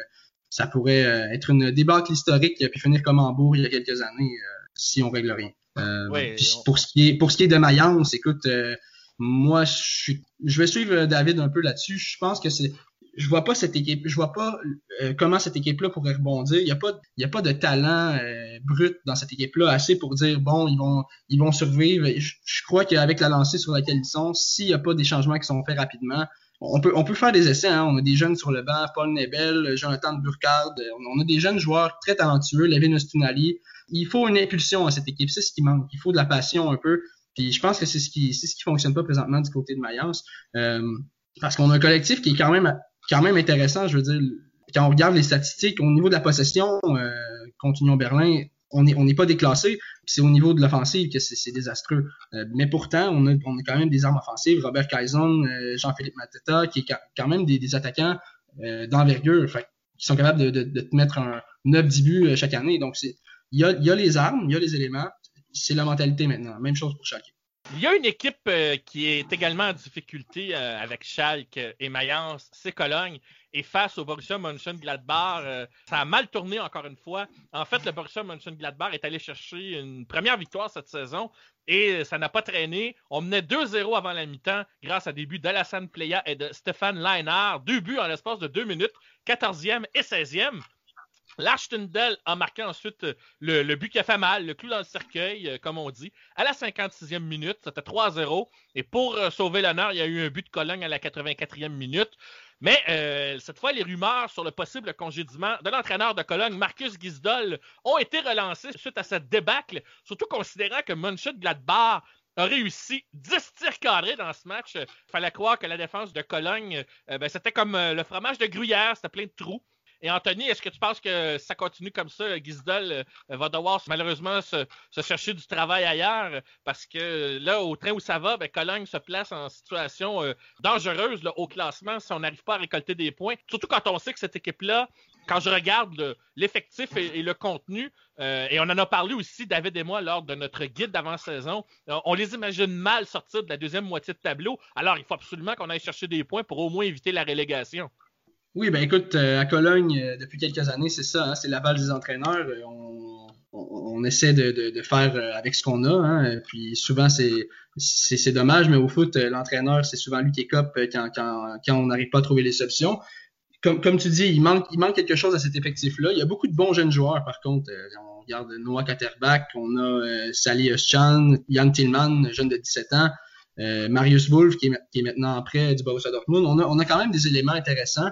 ça pourrait être une débâcle historique puis finir comme Hambourg il y a quelques années si on règle rien. Euh, pour ce qui est pour ce qui est de Mayence, écoute, euh, moi je je vais suivre David un peu là-dessus. Je pense que c'est je vois pas cette équipe, je vois pas euh, comment cette équipe-là pourrait rebondir. Il y a pas, il a pas de talent brut dans cette équipe-là assez pour dire bon, ils vont, ils vont survivre. Je, crois qu'avec la lancée sur laquelle ils sont, s'il y a pas des changements qui sont faits rapidement, on peut, on peut faire des essais. Hein. On a des jeunes sur le banc, Paul Nebel, Jonathan Burkhardt. On, a des jeunes joueurs très talentueux, Levin Ostunali il faut une impulsion à cette équipe. C'est ce qui manque. Il faut de la passion un peu. Puis je pense que c'est ce qui c'est ce qui fonctionne pas présentement du côté de Mayence. Euh, parce qu'on a un collectif qui est quand même quand même intéressant. Je veux dire, quand on regarde les statistiques au niveau de la possession euh, contre Union Berlin, on n'est on n'est pas déclassé. C'est au niveau de l'offensive que c'est désastreux. Euh, mais pourtant, on a, on a quand même des armes offensives. Robert Kaison, euh, Jean-Philippe Mateta, qui est quand même des, des attaquants d'envergure, qui sont capables de, de, de te mettre un 9-10 buts chaque année. Donc il y a, y a les armes, il y a les éléments. C'est la mentalité maintenant. Même chose pour Schalke. Il y a une équipe euh, qui est également en difficulté euh, avec Schalke et Mayence, c'est Cologne. Et face au Borussia Mönchengladbach, euh, ça a mal tourné encore une fois. En fait, le Borussia Mönchengladbach est allé chercher une première victoire cette saison et ça n'a pas traîné. On menait 2-0 avant la mi-temps grâce à des buts d'Alassane Playa et de Stéphane Leinard. Deux buts en l'espace de deux minutes, 14e et 16e. L'Ashtondale a marqué ensuite euh, le, but qui a fait mal, le clou dans le cercueil, euh, comme on dit, à la 56e minute. C'était 3-0. Et pour euh, sauver l'honneur, il y a eu un but de Cologne à la 84e minute. Mais cette fois, les rumeurs sur le possible congédiement de l'entraîneur de Cologne, Marcus Gisdol, ont été relancées suite à cette débâcle, surtout considérant que Mönchengladbach a réussi 10 tirs cadrés dans ce match. Il fallait croire que la défense de Cologne, ben, c'était comme le fromage de gruyère, c'était plein de trous. Et Anthony, est-ce que tu penses que ça continue comme ça? Gisdol euh, va devoir malheureusement se, chercher du travail ailleurs? Parce que là, au train où ça va, ben, Cologne se place en situation euh, dangereuse au classement si on n'arrive pas à récolter des points. Surtout quand on sait que cette équipe-là, quand je regarde l'effectif et, le contenu, euh, et on en a parlé aussi, David et moi, lors de notre guide d'avant-saison, on les imagine mal sortir de la deuxième moitié de tableau. Alors, il faut absolument qu'on aille chercher des points pour au moins éviter la relégation. Oui, ben écoute, euh, à Cologne, euh, depuis quelques années, c'est ça, hein, c'est la balle des entraîneurs. Euh, on, on, essaie de, de, de, faire avec ce qu'on a. Hein, puis souvent, c'est, c'est, dommage, mais au foot, l'entraîneur, c'est souvent lui qui cop quand, quand, quand on n'arrive pas à trouver les solutions. Comme, comme tu dis, il manque, il manque quelque chose à cet effectif-là. Il y a beaucoup de bons jeunes joueurs, par contre. on regarde Noah Katerbach, on a Sally Oschan, Jan Tillman, jeune de 17 ans. Marius Wolf, qui est, qui est maintenant près du Borussia Dortmund. On a, on a quand même des éléments intéressants.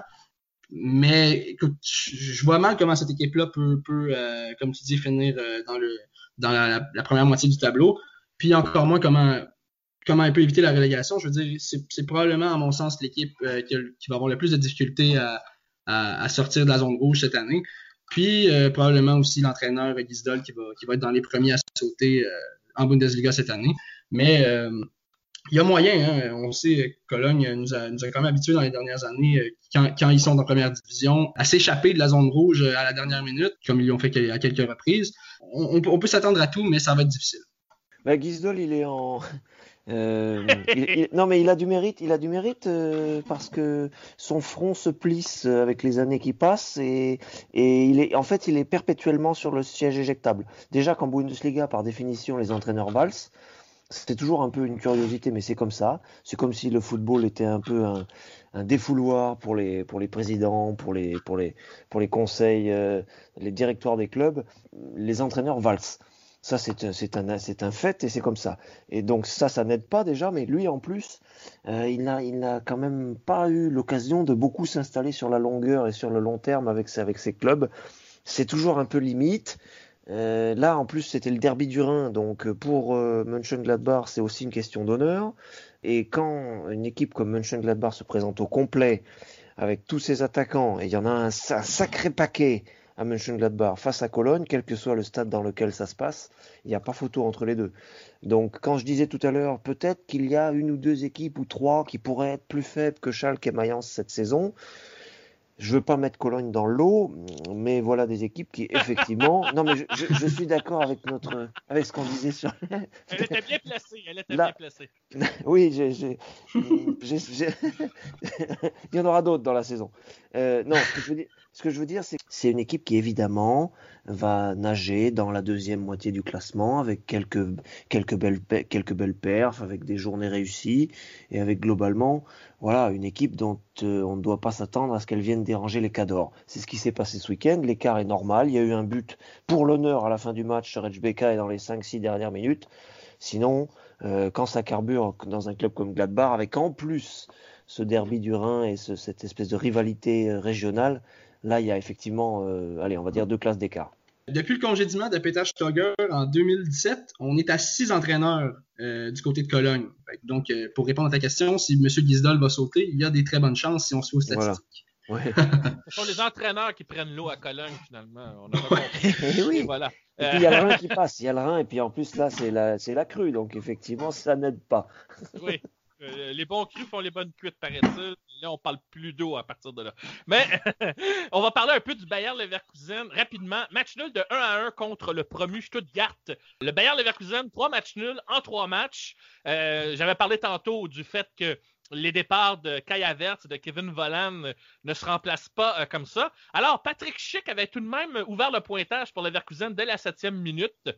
Mais écoute, je vois mal comment cette équipe-là peut, peut euh, comme tu dis, finir euh, dans, le, dans la, première moitié du tableau. Puis encore moins comment, comment elle peut éviter la relégation. Je veux dire, c'est probablement, à mon sens, l'équipe euh, qui, va avoir le plus de difficultés à, à, sortir de la zone rouge cette année. Puis probablement aussi l'entraîneur Gisdol qui va, qui va être dans les premiers à sauter en Bundesliga cette année. Mais il y a moyen, hein. on sait que Cologne nous a, quand même habitués dans les dernières années, euh, quand, ils sont en première division, à s'échapper de la zone rouge euh, à la dernière minute, comme ils l'ont fait à quelques reprises. On, peut s'attendre à tout, mais ça va être difficile. Bah, Gisdol, il est en. Euh, non, mais il a du mérite. Il a du mérite parce que son front se plisse avec les années qui passent et, et il est, en fait, il est perpétuellement sur le siège éjectable. Déjà qu'en Bundesliga, par définition, les entraîneurs valsent c'était toujours un peu une curiosité, mais c'est comme ça. C'est comme si le football était un peu un, défouloir pour les, pour les présidents, pour les, pour les, pour les conseils, euh, les directoires des clubs. Les entraîneurs valsent. Ça, c'est un, un, fait et c'est comme ça. Et donc ça, ça n'aide pas déjà, mais lui en plus, euh, il n'a quand même pas eu l'occasion de beaucoup s'installer sur la longueur et sur le long terme avec, avec ses clubs. C'est toujours un peu limite. Euh, là, en plus, c'était le derby du Rhin, donc euh, pour euh, Mönchengladbach, c'est aussi une question d'honneur. Et quand une équipe comme Mönchengladbach se présente au complet, avec tous ses attaquants, et il y en a un, sacré paquet, à Mönchengladbach face à Cologne, quel que soit le stade dans lequel ça se passe, il n'y a pas photo entre les deux. Donc quand je disais tout à l'heure, peut-être qu'il y a une ou deux équipes ou trois qui pourraient être plus faibles que Schalke et Mayence cette saison, je veux pas mettre Cologne dans l'eau, mais voilà des équipes qui effectivement. [LAUGHS] non, mais je, je, je suis d'accord avec notre, avec ce qu'on disait sur. Elle était [LAUGHS] bien placée. Elle était Là- bien placée. [LAUGHS] oui, j'ai, il y en aura d'autres dans la saison. Euh, non, ce que je veux dire, ce que je veux dire, c'est que c'est une équipe qui évidemment va nager dans la deuxième moitié du classement avec quelques quelques belles quelques belles perfs, avec des journées réussies et avec globalement, voilà, une équipe dont euh, on ne doit pas s'attendre à ce qu'elle vienne déranger les Cadors. C'est ce qui s'est passé ce week-end. L'écart est normal. Il y a eu un but pour l'honneur à la fin du match sur Beka et dans les 5-6 dernières minutes. Sinon, euh, quand ça carbure dans un club comme Gladbach, avec en plus ce derby du Rhin et ce- cette espèce de rivalité euh, régionale, là, il y a effectivement, euh, allez, on va dire deux classes d'écart. Depuis le congédiement de Peter Stoger en 2017, on est à six entraîneurs euh, du côté de Cologne. Donc, euh, pour répondre à ta question, si M. Guisdol va sauter, il y a des très bonnes chances si on suit aux Voilà. statistiques. Ouais. [LAUGHS] Ce sont les entraîneurs qui prennent l'eau à Cologne, finalement. On a pas [LAUGHS] compris. Et Et oui. voilà. Et puis il y a le Rhin qui passe, il y a le Rhin, et puis en plus là, c'est la, c'est la crue, donc effectivement, ça n'aide pas. Oui. Euh, les bons crus font les bonnes cuites, paraît-il. Là, on parle plus d'eau à partir de là. Mais [LAUGHS] on va parler un peu du Bayer Leverkusen rapidement. Match nul de 1 à 1 contre le promu Stuttgart. Le Bayer Leverkusen, trois matchs nuls en trois matchs. Euh, J'avais parlé tantôt du fait que les départs de Kai Havertz et de Kevin Volland euh, ne se remplacent pas euh, comme ça. Alors, Patrick Schick avait tout de même ouvert le pointage pour Leverkusen dès la septième minute.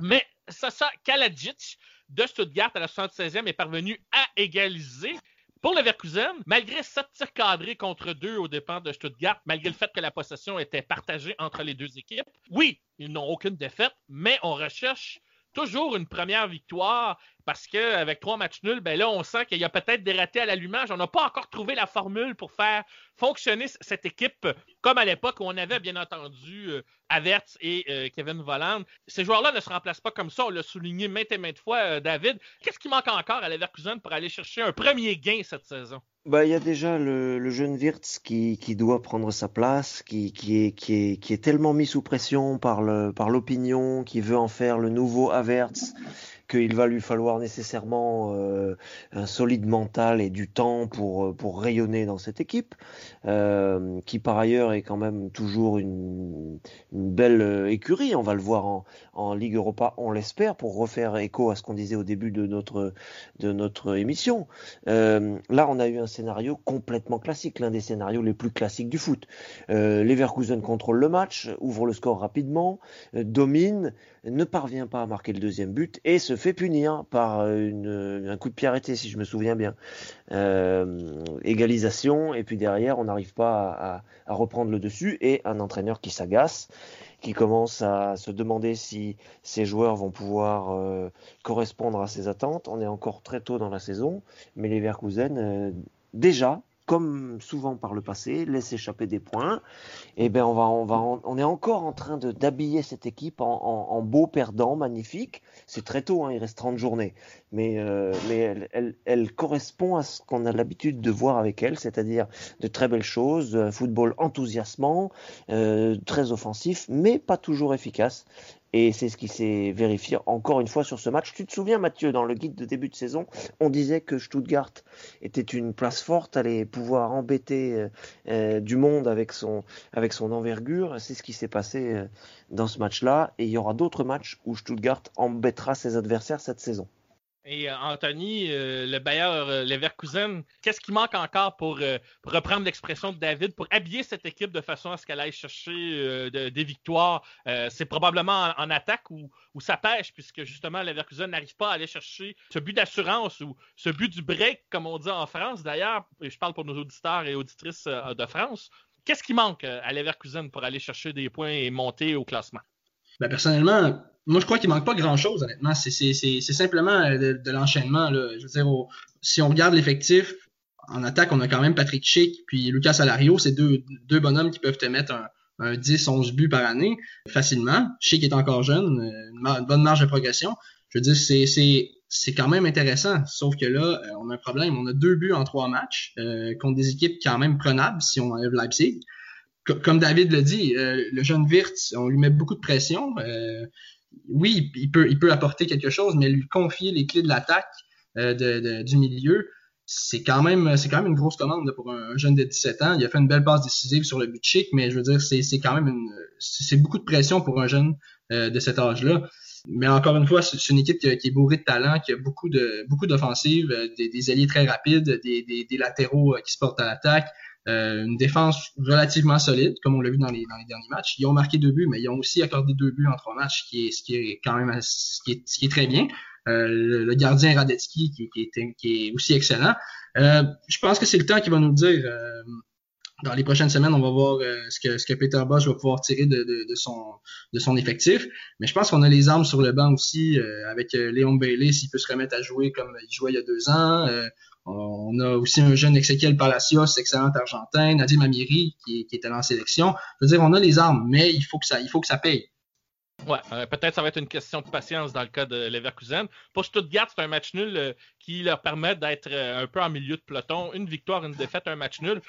Mais Sasa Kalajic de Stuttgart à la 76e est parvenu à égaliser. Pour Leverkusen, malgré sept tirs cadrés contre deux au dépens de Stuttgart, malgré le fait que la possession était partagée entre les deux équipes, oui, ils n'ont aucune défaite, mais on recherche toujours une première victoire parce qu'avec trois matchs nuls, ben là, on sent qu'il y a peut-être des ratés à l'allumage. On n'a pas encore trouvé la formule pour faire fonctionner cette équipe comme à l'époque où on avait bien entendu euh, Havertz et euh, Kevin Volland. Ces joueurs-là ne se remplacent pas comme ça. On l'a souligné maintes et maintes fois, euh, David. Qu'est-ce qui manque encore à Leverkusen pour aller chercher un premier gain cette saison? Bah, il y a déjà le, jeune Wirtz qui, qui doit prendre sa place, qui, qui, est, qui, est, qui est tellement mis sous pression par le, par l'opinion, qui veut en faire le nouveau Havertz, qu'il va lui falloir nécessairement euh, un solide mental et du temps pour, pour rayonner dans cette équipe, euh, qui par ailleurs est quand même toujours une, belle euh, écurie. On va le voir en, Ligue Europa, on l'espère, pour refaire écho à ce qu'on disait au début de notre, de notre émission. Euh, là, on a eu un scénario complètement classique, l'un des scénarios les plus classiques du foot. Euh, Leverkusen contrôle le match, ouvre le score rapidement, euh, domine, ne parvient pas à marquer le deuxième but et se fait punir par une, un coup de pied arrêté, si je me souviens bien. Euh, égalisation, et puis derrière, on n'arrive pas à, reprendre le dessus et un entraîneur qui s'agace qui commence à se demander si ces joueurs vont pouvoir euh, correspondre à ses attentes. On est encore très tôt dans la saison, mais les Leverkusen, euh, déjà, comme souvent par le passé, laissent échapper des points. Et ben on va, on est encore en train d'habiller cette équipe en, beau perdant, magnifique. C'est très tôt, hein, il reste 30 journées, mais euh, elle, correspond à ce qu'on a l'habitude de voir avec elle, c'est-à-dire de très belles choses, un football enthousiasmant, euh, très offensif, mais pas toujours efficace. Et c'est ce qui s'est vérifié encore une fois sur ce match. Tu te souviens, Mathieu, dans le guide de début de saison, on disait que Stuttgart était une place forte, allait pouvoir embêter euh, euh, du monde avec son, envergure. C'est ce qui s'est passé euh, dans ce match-là. Et il y aura d'autres matchs où Stuttgart embêtera ses adversaires cette saison. Et euh, Anthony, euh, le Bayer euh, Leverkusen, qu'est-ce qui manque encore pour, euh, pour reprendre l'expression de David, pour habiller cette équipe de façon à ce qu'elle aille chercher de- des victoires? C'est probablement en, attaque où, où ça pêche, puisque justement Leverkusen n'arrive pas à aller chercher ce but d'assurance ou ce but du break, comme on dit en France d'ailleurs. Et Je parle pour nos auditeurs et auditrices de France. Qu'est-ce qui manque à Leverkusen pour aller chercher des points et monter au classement? Ben, personnellement, moi, je crois qu'il manque pas grand-chose, honnêtement. C'est, simplement euh, de, l'enchaînement. Je veux dire, si on regarde l'effectif, en attaque, on a quand même Patrick Schick puis Lucas Alario. C'est deux, deux bonhommes qui peuvent te mettre un, un 10, 11 buts par année facilement. Schick est encore jeune, une, bonne marge de progression. Je veux dire, c'est quand même intéressant. Sauf que là, euh, on a un problème. On a deux buts en trois matchs euh, contre des équipes quand même prenables si on enlève Leipzig. Comme David l'a dit, euh, le jeune Wirtz, on lui met beaucoup de pression. Euh, oui, il peut, apporter quelque chose, mais lui confier les clés de l'attaque euh, du milieu, c'est quand même une grosse commande pour un, jeune de 17 ans. Il a fait une belle passe décisive sur le but chic, mais je veux dire, c'est, quand même une, beaucoup de pression pour un jeune de cet âge-là. Mais encore une fois, c'est une équipe qui, est bourrée de talent, qui a beaucoup de beaucoup d'offensives, des, des, alliés très rapides, des, des, des latéraux qui se portent à l'attaque, euh, une défense relativement solide, comme on l'a vu dans les, dans les derniers matchs. Ils ont marqué deux buts, mais ils ont aussi accordé deux buts en trois matchs, qui est, ce qui est quand même ce qui est, ce qui est très bien. Euh, le, gardien Radetzky, qui, qui, est, qui est aussi excellent. Euh, je pense que c'est le temps qui va nous dire. Euh, dans les prochaines semaines, on va voir ce, que, ce que Peter Bosch va pouvoir tirer de, de, de, son, de son effectif. Mais je pense qu'on a les armes sur le banc aussi, avec Léon Bailey, s'il peut se remettre à jouer comme il jouait il y a deux ans. On a aussi un jeune Ezequiel Palacios, excellent argentin, Nadim Amiri, qui, qui était en sélection. Je veux dire, on a les armes, mais il faut que ça, il faut que ça paye. Ouais, euh, peut-être ça va être une question de patience dans le cas de Leverkusen. Pour Stuttgart, c'est un match nul euh, qui leur permet d'être euh, un peu en milieu de peloton. Une victoire, une défaite, un match nul.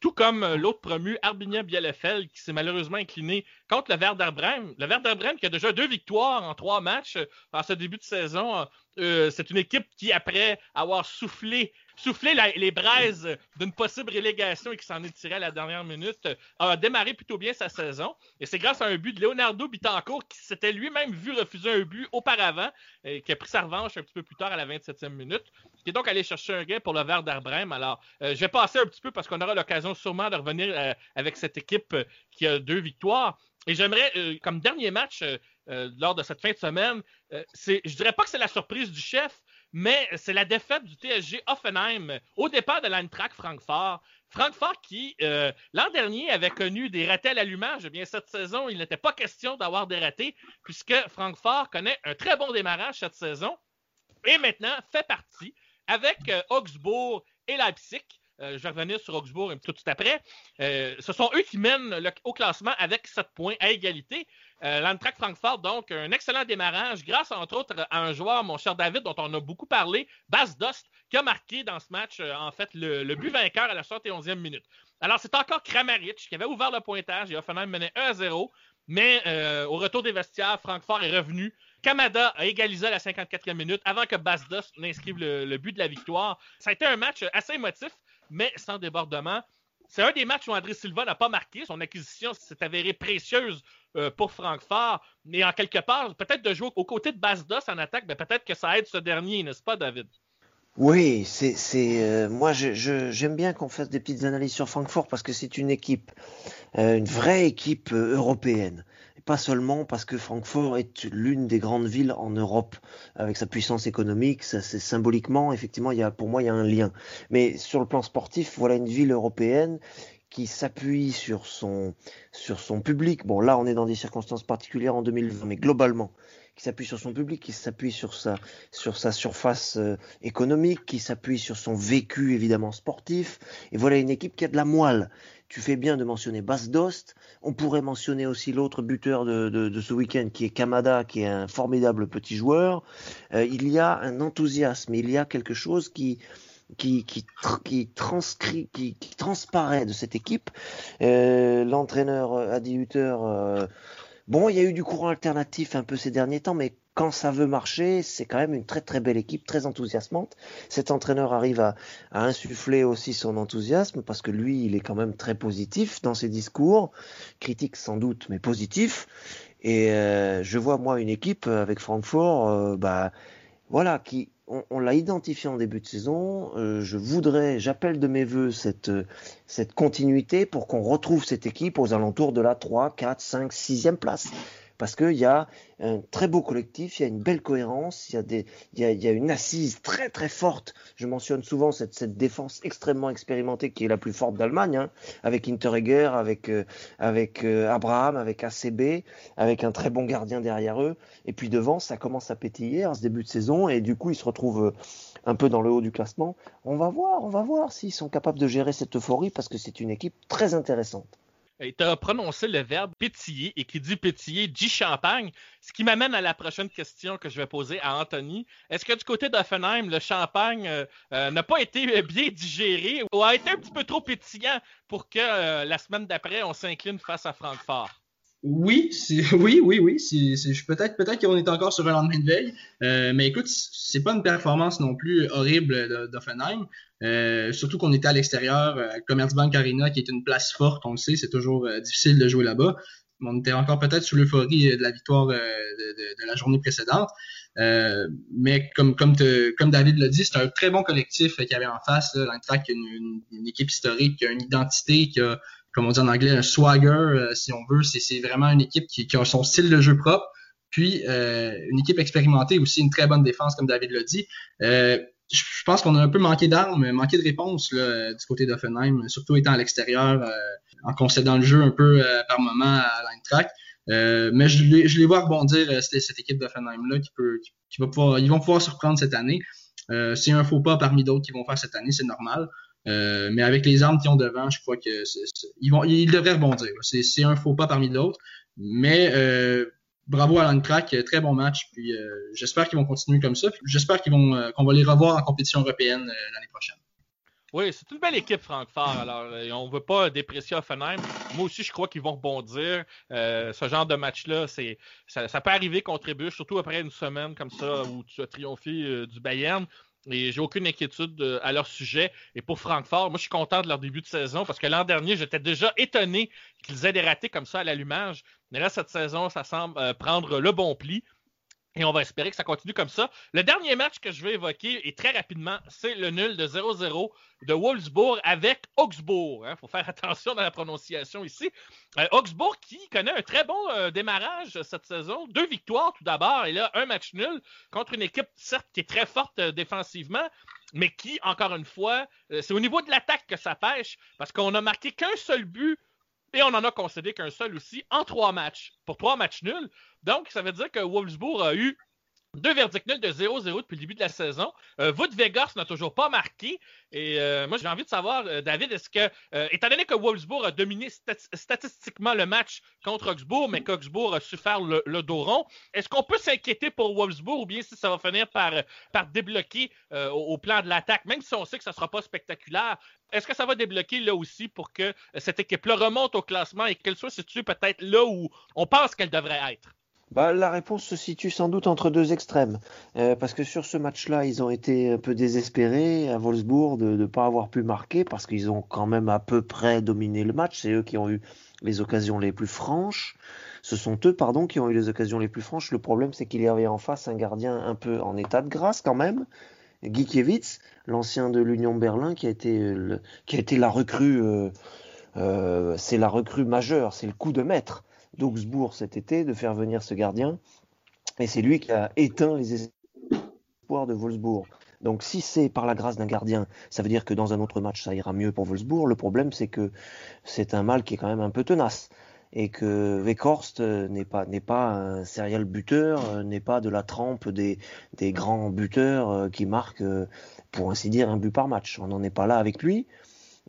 Tout comme l'autre promu, Arbinia Bielefeld, qui s'est malheureusement incliné contre le Werder Bremen. Le Werder Bremen qui a déjà deux victoires en trois matchs en ce début de saison. c'est une équipe qui, après avoir soufflé souffler les braises d'une possible relégation et qui s'en est tiré à la dernière minute, a démarré plutôt bien sa saison. Et c'est grâce à un but de Leonardo Bitancourt qui s'était lui-même vu refuser un but auparavant et qui a pris sa revanche un petit peu plus tard à la 27e minute, qui est donc allé chercher un gain pour le Vert d'Arbrem. Alors, euh, je vais passer un petit peu parce qu'on aura l'occasion sûrement de revenir euh, avec cette équipe euh, qui a deux victoires. Et j'aimerais, comme dernier match lors de cette fin de semaine, c'est, je dirais pas que c'est la surprise du chef, mais c'est la défaite du TSG Offenheim au départ de l'Eintracht Francfort. Francfort qui, l'an dernier, avait connu des ratés à l'allumage. Eh bien, cette saison, il n'était pas question d'avoir des ratés, puisque Francfort connaît un très bon démarrage cette saison et maintenant fait partie avec euh, Augsbourg et Leipzig. Euh, je vais revenir sur Augsbourg tout de suite après. ce sont eux qui mènent au classement avec 7 points à égalité. Euh, Francfort, donc, un excellent démarrage grâce, entre autres, à un joueur, mon cher David, dont on a beaucoup parlé, Bas Dost, qui a marqué dans ce match, euh, en fait, le, but vainqueur à la 71e minute. Alors, c'est encore Kramaric qui avait ouvert le pointage et Offenheim menait 1 à 0. Mais euh, au retour des vestiaires, Francfort est revenu. Kamada a égalisé à la 54e minute avant que Bas Dost n'inscrive le, but de la victoire. Ça a été un match assez émotif, mais sans débordement. C'est un des matchs où André Silva n'a pas marqué. Son acquisition s'est avérée précieuse euh, pour Francfort. Mais en quelque part, peut-être de jouer aux côtés de Basdos en attaque, mais peut-être que ça aide ce dernier, n'est-ce pas, David? Oui, c'est euh, moi j'aime bien qu'on fasse des petites analyses sur Francfort parce que c'est une équipe, euh, une vraie équipe européenne pas seulement parce que Francfort est l'une des grandes villes en Europe avec sa puissance économique, ça c'est symboliquement effectivement il y a pour moi il y a un lien. Mais sur le plan sportif, voilà une ville européenne qui s'appuie sur son sur son public. Bon là on est dans des circonstances particulières en 2020 mais globalement qui s'appuie sur son public, qui s'appuie sur sa, sur sa surface euh, économique, qui s'appuie sur son vécu évidemment sportif. Et voilà une équipe qui a de la moelle. Tu fais bien de mentionner Bas Dost. On pourrait mentionner aussi l'autre buteur de, de, ce week-end qui est Kamada, qui est un formidable petit joueur. Euh, il y a un enthousiasme, il y a quelque chose qui, qui, qui, qui, transcrit, qui, qui, transparaît de cette équipe. Euh, L'entraîneur Adi Hutter euh, Bon, il y a eu du courant alternatif un peu ces derniers temps, mais quand ça veut marcher, c'est quand même une très très belle équipe, très enthousiasmante. Cet entraîneur arrive à, insuffler aussi son enthousiasme parce que lui, il est quand même très positif dans ses discours, critique sans doute, mais positif. Et euh, je vois moi une équipe avec Francfort, euh, bah voilà, qui on, l'a identifié en début de saison. Euh, je voudrais, j'appelle de mes voeux cette, cette continuité pour qu'on retrouve cette équipe aux alentours de la 3, 4, 5, 6e place parce qu'il y a un très beau collectif, il y a une belle cohérence, il y a, une assise très très forte. Je mentionne souvent cette, défense extrêmement expérimentée qui est la plus forte d'Allemagne, hein, avec Interregger, avec, euh, avec euh, Abraham, avec ACB, avec un très bon gardien derrière eux. Et puis devant, ça commence à pétiller en ce début de saison et du coup, ils se retrouvent euh, un peu dans le haut du classement. On va voir, on va voir s'ils sont capables de gérer cette euphorie parce que c'est une équipe très intéressante. Tu as prononcé le verbe pétiller et qui dit pétiller dit champagne, ce qui m'amène à la prochaine question que je vais poser à Anthony. Est-ce que du côté d'Offenheim, le champagne euh, euh, n'a pas été bien digéré ou a été un petit peu trop pétillant pour que euh, la semaine d'après, on s'incline face à Francfort? [LAUGHS] Oui, oui, oui, oui. Peut-être peut qu'on est encore sur un lendemain de veille. mais écoute, c'est pas une performance non plus horrible d'Offenheim. Euh, surtout qu'on était à l'extérieur, euh, à Commerzbank Arena, qui est une place forte, on le sait, c'est toujours euh, difficile de jouer là-bas. On était encore peut-être sous l'euphorie de la victoire de, de, la journée précédente. mais comme, comme, comme David l'a dit, c'est un très bon collectif qu'il y avait en face. L'Eintracht, une, une, équipe historique, une identité, qui a, comme on dit en anglais, un swagger, si on veut. C'est vraiment une équipe qui, a son style de jeu propre. Puis une équipe expérimentée aussi, une très bonne défense, comme David l'a dit je pense qu'on a un peu manqué d'armes, manqué de réponses du côté d'Offenheim, surtout étant à l'extérieur, euh, en concédant le jeu un peu euh, par moment à. Euh, mais je les, vois rebondir, euh, cette, équipe d'Offenheim-là, qui, peut, va pouvoir, ils vont pouvoir surprendre cette année. c'est un faux pas parmi d'autres qu'ils vont faire cette année, c'est normal. Mais avec les armes qu'ils ont devant, je crois que ils devraient rebondir. C'est un faux pas parmi d'autres. Mais bravo à Landcrack, très bon match. Puis euh, j'espère qu'ils vont continuer comme ça. J'espère euh, qu'on va les revoir en compétition européenne euh, l'année prochaine. Oui, c'est une belle équipe, Francfort. Alors, on ne veut pas déprécier Offenheim. Moi aussi, je crois qu'ils vont rebondir. ce genre de match-là, ça, peut arriver contre Bûche, surtout après une semaine comme ça où tu as triomphé du Bayern. Et j'ai aucune inquiétude euh, à leur sujet. Et pour Francfort, moi, je suis content de leur début de saison parce que l'an dernier, j'étais déjà étonné qu'ils aient des ratés comme ça à l'allumage. Mais là, cette saison, ça semble euh, prendre le bon pli. Et on va espérer que ça continue comme ça. Le dernier match que je vais évoquer, et très rapidement, c'est le nul de 0-0 de Wolfsburg avec Augsbourg. Il hein. faut faire [LAUGHS] attention dans la prononciation ici. Euh, Augsbourg qui connaît un très bon euh, démarrage cette saison. Deux victoires tout d'abord, et là, un match nul contre une équipe, certes, qui est très forte euh, défensivement, mais qui, encore une fois, c'est au niveau de l'attaque que ça pêche, parce qu'on a marqué qu'un seul but et on en a concédé qu'un seul aussi en trois matchs, pour trois matchs nuls. Donc, ça veut dire que Wolfsburg a eu deux verdicts nuls de 0-0 depuis le début de la saison. Euh, Wood Vegas n'a toujours pas marqué. Et euh, moi, j'ai envie de savoir, euh, David, est-ce que, euh, étant donné que Wolfsburg a dominé statistiquement le match contre Augsbourg, mais qu'Augsbourg a su faire le, dos rond, est-ce qu'on peut s'inquiéter pour Wolfsburg ou bien si ça va finir par, par débloquer au, au, plan de l'attaque, même si on sait que ça ne sera pas spectaculaire, est-ce que ça va débloquer là aussi pour que cette équipe-là remonte au classement et qu'elle soit située peut-être là où on pense qu'elle devrait être? Bah, la réponse se situe sans doute entre deux extrêmes. Euh, parce que sur ce match-là, ils ont été un peu désespérés à Wolfsburg de ne pas avoir pu marquer parce qu'ils ont quand même à peu près dominé le match. C'est eux qui ont eu les occasions les plus franches. Ce sont eux, pardon, qui ont eu les occasions les plus franches. Le problème, c'est qu'il y avait en face un gardien un peu en état de grâce quand même. Gikiewicz, l'ancien de l'Union Berlin, qui a été, qui a été la recrue, euh, euh, c'est la recrue majeure, c'est le coup de maître d'Augsbourg cet été de faire venir ce gardien. Et c'est lui qui a éteint les espoirs de Wolfsburg. Donc si c'est par la grâce d'un gardien, ça veut dire que dans un autre match, ça ira mieux pour Wolfsburg. Le problème, c'est que c'est un mal qui est quand même un peu tenace. Et que Weghorst n'est pas, n'est pas un serial buteur, n'est pas de la trempe des, grands buteurs euh, qui marquent, euh, pour ainsi dire, un but par match. On n'en est pas là avec lui.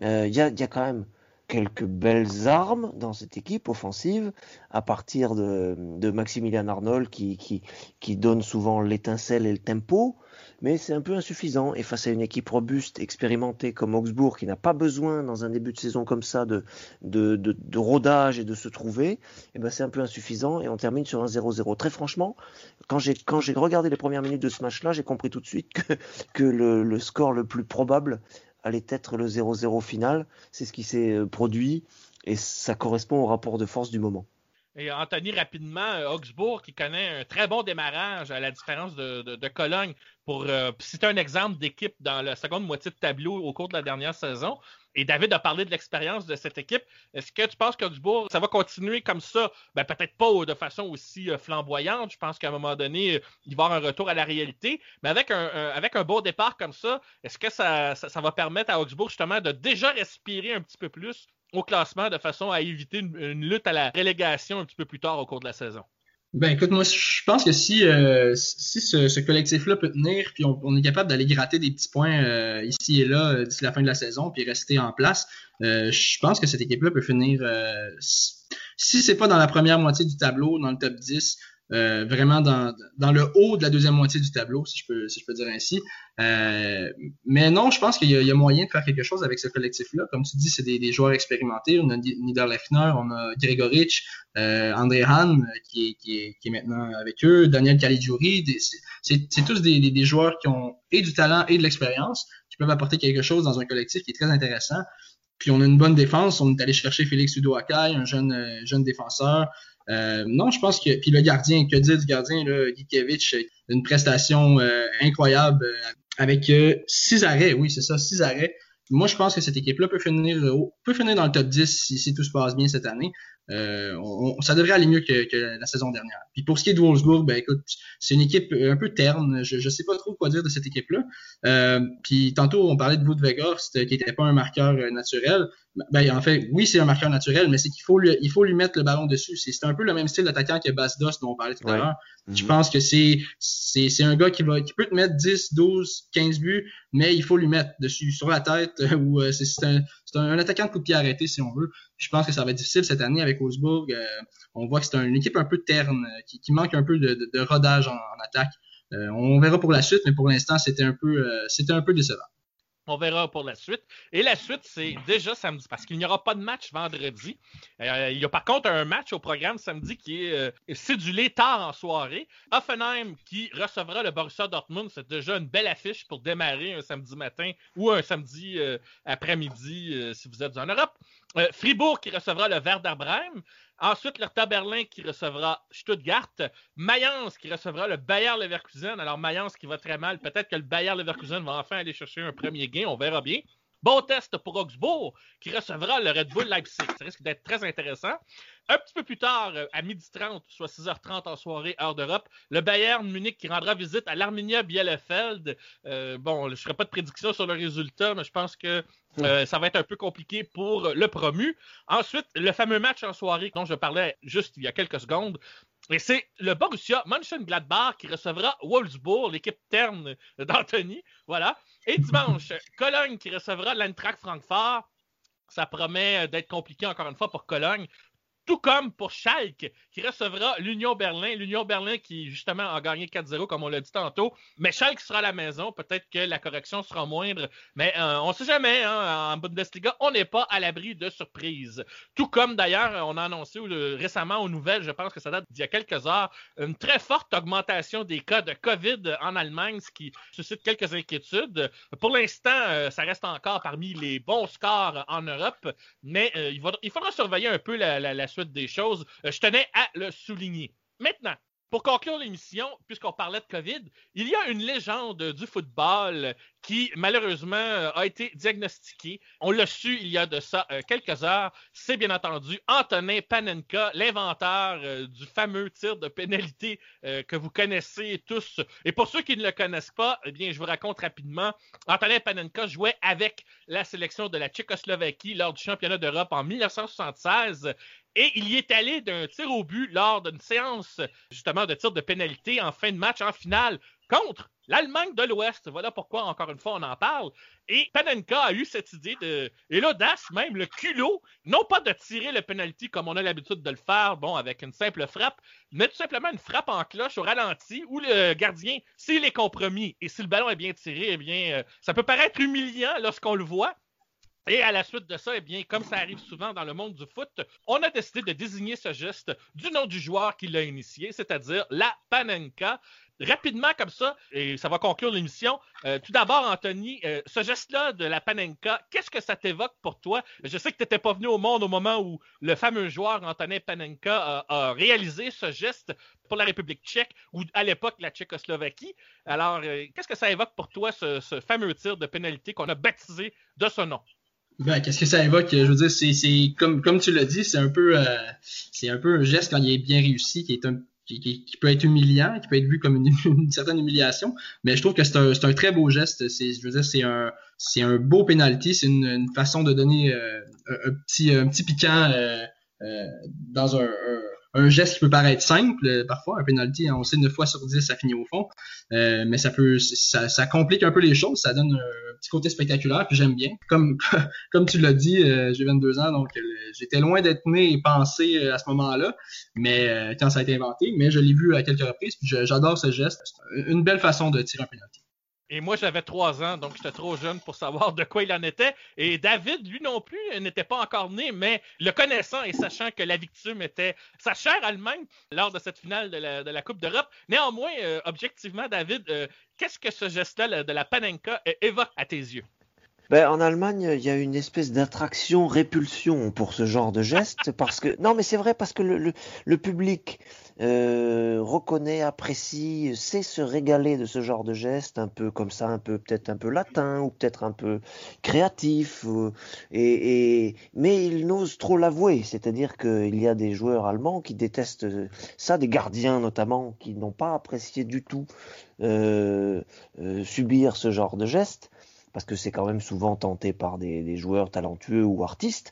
Euh, il y a quand même quelques belles armes dans cette équipe offensive, à partir de, de Maximilian Arnold qui, qui, qui donne souvent l'étincelle et le tempo, mais c'est un peu insuffisant. Et face à une équipe robuste, expérimentée comme Augsbourg, qui n'a pas besoin dans un début de saison comme ça de, de, de, de rodage et de se trouver, eh ben c'est un peu insuffisant et on termine sur un 0-0. Très franchement, quand j'ai quand j'ai regardé les premières minutes de ce match-là, j'ai compris tout de suite que, que le, le score le plus probable allait être le 0-0 final. C'est ce qui s'est euh, produit et ça correspond au rapport de force du moment. Et Anthony, rapidement, euh, Augsbourg qui connaît un très bon démarrage à la différence de, Cologne. Pour euh, citer un exemple d'équipe dans la seconde moitié de tableau au cours de la dernière saison, et David a parlé de l'expérience de cette équipe. Est-ce que tu penses qu'Augsbourg, ça va continuer comme ça? Ben, peut-être pas de façon aussi euh, flamboyante. Je pense qu'à un moment donné, il va y avoir un retour à la réalité. Mais avec un, beau départ comme ça, est-ce que ça, ça, va permettre à Augsbourg justement de déjà respirer un petit peu plus au classement de façon à éviter une, lutte à la relégation un petit peu plus tard au cours de la saison? Ben écoute, moi je pense que si, euh, si ce, collectif-là peut tenir, puis on, est capable d'aller gratter des petits points euh, ici et là euh, d'ici la fin de la saison, puis rester en place, je pense que cette équipe-là peut finir, si c'est pas dans la première moitié du tableau, dans le top 10, euh, vraiment dans, dans, le haut de la deuxième moitié du tableau, si je peux, si je peux dire ainsi. Euh, mais non, je pense qu'il y, a moyen de faire quelque chose avec ce collectif-là. Comme tu dis, c'est des, des, joueurs expérimentés. On a Niederlechner, on a Gregoric, euh, André Hahn, qui est, qui, est, qui est maintenant avec eux, Daniel Caligiuri. C'est tous des, des, joueurs qui ont et du talent et de l'expérience, qui peuvent apporter quelque chose dans un collectif qui est très intéressant. Puis on a une bonne défense. On est allé chercher Félix Udo Akai, un jeune, euh, jeune défenseur. Euh, non, je pense que. Puis le gardien, que dire du gardien, là, une prestation euh, incroyable euh, avec six arrêts, oui, c'est ça, six arrêts. Moi, je pense que cette équipe-là peut finir, peut finir dans le top 10 si, tout se passe bien cette année. Euh, ça devrait aller mieux que, la saison dernière. Puis pour ce qui est de Wolfsburg, ben écoute, c'est une équipe un peu terne. Je ne sais pas trop quoi dire de cette équipe-là. Puis tantôt, on parlait de Wood qui n'était pas un marqueur naturel. Ben, en fait, oui, c'est un marqueur naturel, mais c'est qu'il faut lui, il faut lui mettre le ballon dessus. C'est un peu le même style d'attaquant que Bas Dost dont on parlait tout à l'heure. Je mhm. pense que c'est c'est un gars qui va qui peut te mettre 10, 12, 15 buts, mais il faut lui mettre dessus sur la tête ou c'est un, un, attaquant de coup de pied arrêté si on veut. Je pense que ça va être difficile cette année avec Wolfsburg. Euh, on voit que c'est une équipe un peu terne, euh, qui, qui manque un peu de, de, rodage en, attaque. Euh, on verra pour la suite, mais pour l'instant, c'était un peu, c'était un peu décevant. On verra pour la suite. Et la suite, c'est déjà samedi, parce qu'il n'y aura pas de match vendredi. il y a par contre un match au programme samedi qui est cédulé tard en soirée. Offenheim qui recevra le Borussia Dortmund. C'est déjà une belle affiche pour démarrer un samedi matin ou un samedi après-midi si vous êtes en Europe. Euh, Fribourg qui recevra le Werder Bremen. Ensuite, le Berlin qui recevra Stuttgart. Mayence qui recevra le Bayer Leverkusen. Alors, Mayence qui va très mal. Peut-être que le Bayer Leverkusen va enfin aller chercher un premier gain. On verra bien. Bon test pour Augsbourg, qui recevra le Red Bull Leipzig. Ça risque d'être très intéressant. Un petit peu plus tard, euh, à 12h30, soit 6h30 en soirée, heure d'Europe, le Bayern Munich qui rendra visite à l'Arminia Bielefeld. Euh, bon, je ne ferai pas de prédiction sur le résultat, mais je pense que euh, ça va être un peu compliqué pour le promu. Ensuite, le fameux match en soirée dont je parlais juste il y a quelques secondes. Et c'est le Borussia Mönchengladbach qui recevra Wolfsburg, l'équipe terne d'Anthony. Voilà. Et dimanche, [LAUGHS] Cologne qui recevra l'Eintracht Francfort. Ça promet d'être compliqué encore une fois pour Cologne tout comme pour Schalke, qui recevra l'Union Berlin. L'Union Berlin qui, justement, a gagné 4-0, comme on l'a dit tantôt. Mais Schalke sera à la maison. Peut-être que la correction sera moindre. Mais euh, on ne sait jamais. Hein, en Bundesliga, on n'est pas à l'abri de surprises. Tout comme, d'ailleurs, on a annoncé récemment aux nouvelles, je pense que ça date d'il y a quelques heures, une très forte augmentation des cas de COVID en Allemagne, ce qui suscite quelques inquiétudes. Pour l'instant, euh, ça reste encore parmi les bons scores en Europe. Mais euh, il, faudra, surveiller un peu la, la, la des choses. Euh, je tenais à le souligner. Maintenant, pour conclure l'émission, puisqu'on parlait de COVID, il y a une légende du football qui, malheureusement, a été diagnostiquée. On l'a su il y a de ça euh, quelques heures. C'est bien entendu Antonin Panenka, l'inventeur euh, du fameux tir de pénalité que vous connaissez tous. Et pour ceux qui ne le connaissent pas, eh bien, je vous raconte rapidement. Antonin Panenka jouait avec la sélection de la Tchécoslovaquie lors du championnat d'Europe en 1976 et il y est allé d'un tir au but lors d'une séance justement de tir de pénalité en fin de match, en finale, contre l'Allemagne de l'Ouest. Voilà pourquoi, encore une fois, on en parle. Et Panenka a eu cette idée de. Et l'audace, même, le culot, non pas de tirer le penalty comme on a l'habitude de le faire, bon, avec une simple frappe, mais tout simplement une frappe en cloche au ralenti où le gardien, s'il est compromis et si le ballon est bien tiré, eh bien, euh, ça peut paraître humiliant lorsqu'on le voit, et à la suite de ça, eh bien, comme ça arrive souvent dans le monde du foot, on a décidé de désigner ce geste du nom du joueur qui l'a initié, c'est-à-dire la Panenka. Rapidement comme ça, et ça va conclure l'émission. Euh, tout d'abord, Anthony, euh, ce geste-là de la Panenka, qu'est-ce que ça t'évoque pour toi? Je sais que tu n'étais pas venu au monde au moment où le fameux joueur Antonin Panenka a, réalisé ce geste pour la République tchèque ou à l'époque la Tchécoslovaquie. Alors, euh, qu'est-ce que ça évoque pour toi, ce, ce fameux tir de pénalité qu'on a baptisé de ce nom? Ben, qu'est-ce que ça évoque? Je veux dire, c'est, comme, comme tu l'as dit, c'est un peu, euh, c'est un peu un geste quand il est bien réussi, qui est un, qui, qui, peut être humiliant, qui peut être vu comme une, [LAUGHS] une certaine humiliation. Mais je trouve que c'est un, un très beau geste. C'est, je veux dire, c'est un, c'est un beau penalty. C'est une, une façon de donner euh, un, petit, un petit piquant euh, euh dans un, un geste qui peut paraître simple, euh, parfois, un penalty, on sait 9 fois sur 10, ça finit au fond, euh, mais ça peut, ça, complique un peu les choses, ça donne un petit côté spectaculaire, puis j'aime bien. Comme, [LAUGHS] comme tu l'as dit, euh, j'ai 22 ans, donc j'étais loin d'être né et pensé à ce moment-là, mais quand ça a été inventé, mais je l'ai vu à quelques reprises, puis j'adore ce geste. Une belle façon de tirer un penalty. Et moi, j'avais trois ans, donc j'étais trop jeune pour savoir de quoi il en était. Et David, lui non plus, n'était pas encore né, mais le connaissant et sachant que la victime était sa chère Allemagne lors de cette finale de la, Coupe d'Europe. Néanmoins, euh, objectivement, David, euh, qu'est-ce que ce geste-là de la Panenka évoque à tes yeux? Ben, en Allemagne, il y a une espèce d'attraction-répulsion pour ce genre de geste, parce que non, mais c'est vrai parce que le, le, public euh, reconnaît, apprécie, sait se régaler de ce genre de geste, un peu comme ça, un peu peut-être un peu latin ou peut-être un peu créatif, euh, et, et, mais il n'ose trop l'avouer, c'est-à-dire qu'il y a des joueurs allemands qui détestent ça, des gardiens notamment, qui n'ont pas apprécié du tout euh, euh subir ce genre de geste parce que c'est quand même souvent tenté par des, joueurs talentueux ou artistes,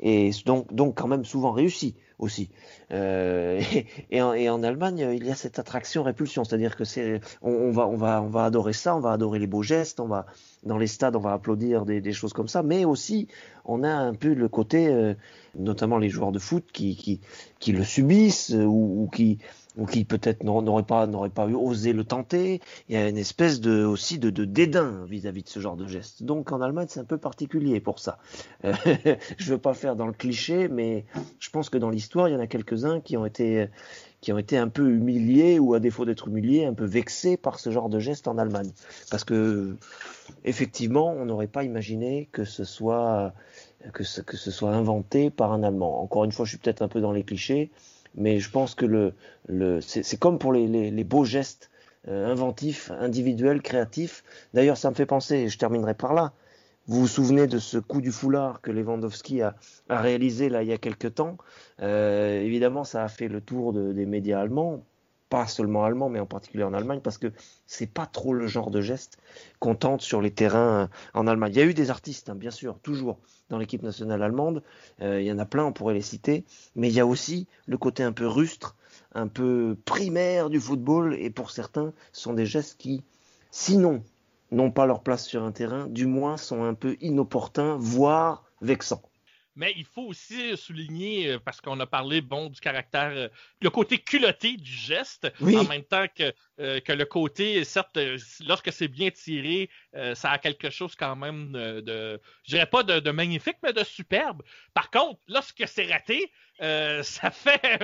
et donc, donc quand même souvent réussi aussi. Euh, [LAUGHS] et, en, Allemagne, il y a cette attraction-répulsion, c'est-à-dire que c'est, on, va, on, va, on va adorer ça, on va adorer les beaux gestes, on va dans les stades, on va applaudir des, choses comme ça, mais aussi on a un peu le côté, euh, notamment les joueurs de foot qui, qui, qui le subissent ou, ou qui ou qui peut-être n'aurait pas pas osé le tenter. Il y a une espèce de aussi de, de dédain vis-à-vis de ce genre de geste. Donc en Allemagne c'est un peu particulier pour ça. Euh, [LAUGHS] je veux pas faire dans le cliché, mais je pense que dans l'histoire il y en a quelques-uns qui ont été qui ont été un peu humiliés ou à défaut d'être humiliés, un peu vexés par ce genre de geste en Allemagne, parce que effectivement on n'aurait pas imaginé que ce soit inventé par un Allemand. Encore une fois, je suis peut-être un peu dans les clichés, mais je pense que le, le c'est comme pour les beaux gestes euh, inventifs, individuels, créatifs. D'ailleurs, ça me fait penser, et je terminerai par là, vous vous souvenez de ce coup du foulard que Lewandowski a, réalisé là il y a quelque temps? Euh, Évidemment, ça a fait le tour de, des médias allemands pas seulement allemand, mais en particulier en Allemagne, parce que c'est pas trop le genre de geste qu'on tente sur les terrains en Allemagne. Il y a eu des artistes, hein, bien sûr, toujours dans l'équipe nationale allemande. Euh, il y en a plein, on pourrait les citer, mais il y a aussi le côté un peu rustre, un peu primaire du football, et pour certains, ce sont des gestes qui, sinon, n'ont pas leur place sur un terrain, du moins sont un peu inopportuns, voire vexants. Mais il faut aussi souligner, euh, parce qu'on a parlé bon du caractère, euh, le côté culotté du geste, en même temps que, euh, que le côté, certes, lorsque c'est bien tiré, ça a quelque chose quand même de, je dirais pas de, magnifique, mais de superbe. Par contre, lorsque c'est raté, [LAUGHS] ça fait,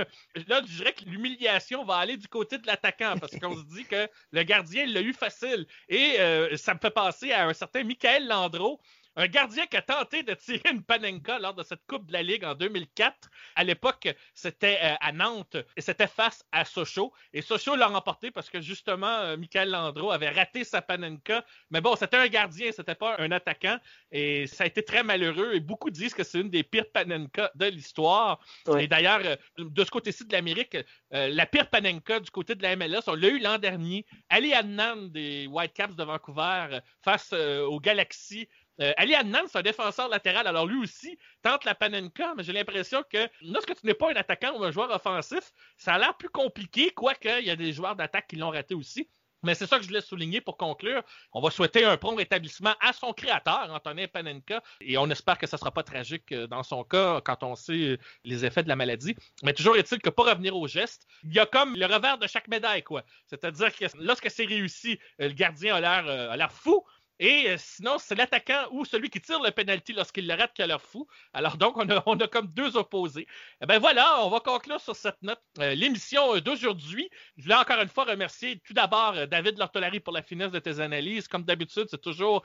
là, je dirais que l'humiliation va aller du côté de l'attaquant, parce qu'on se dit que le gardien l'a eu facile. Et ça me fait penser à un certain Michael Landreau, un gardien qui a tenté de tirer une Panenka lors de cette Coupe de la Ligue en 2004. À l'époque, c'était euh, à Nantes et c'était face à Sochaux. Et Sochaux l'a remporté parce que justement, euh, Michael Landreau avait raté sa Panenka. Mais bon, c'était un gardien, c'était pas un attaquant. Et ça a été très malheureux. Et beaucoup disent que c'est une des pires Panenka de l'histoire. Et d'ailleurs, euh, de ce côté-ci de l'Amérique, la pire Panenka du côté de la MLS, on l'a eu l'an dernier. Ali Adnan des Whitecaps de Vancouver face aux Galaxies euh, Ali c'est un défenseur latéral. Alors lui aussi tente la Panenka, mais j'ai l'impression que lorsque tu n'es pas un attaquant ou un joueur offensif, ça a l'air plus compliqué, quoique il y a des joueurs d'attaque qui l'ont raté aussi. Mais c'est ça que je voulais souligner pour conclure. On va souhaiter un prompt rétablissement à son créateur, Antonin Panenka, et on espère que ça ne sera pas tragique euh, dans son cas quand on sait les effets de la maladie. Mais toujours est-il que pour revenir au geste, il y a comme le revers de chaque médaille, quoi. C'est-à-dire que lorsque c'est réussi, euh, le gardien a l'air fou, et euh, sinon, c'est l'attaquant ou celui qui tire le penalty lorsqu'il le rate qui a l'air fou. Alors donc, on a, [LAUGHS] on a comme deux opposés. Eh ben voilà, on va conclure sur cette note euh, l'émission euh, d'aujourd'hui. Je voulais encore une fois remercier tout d'abord David Lortolari pour la finesse de tes analyses. Comme d'habitude, c'est toujours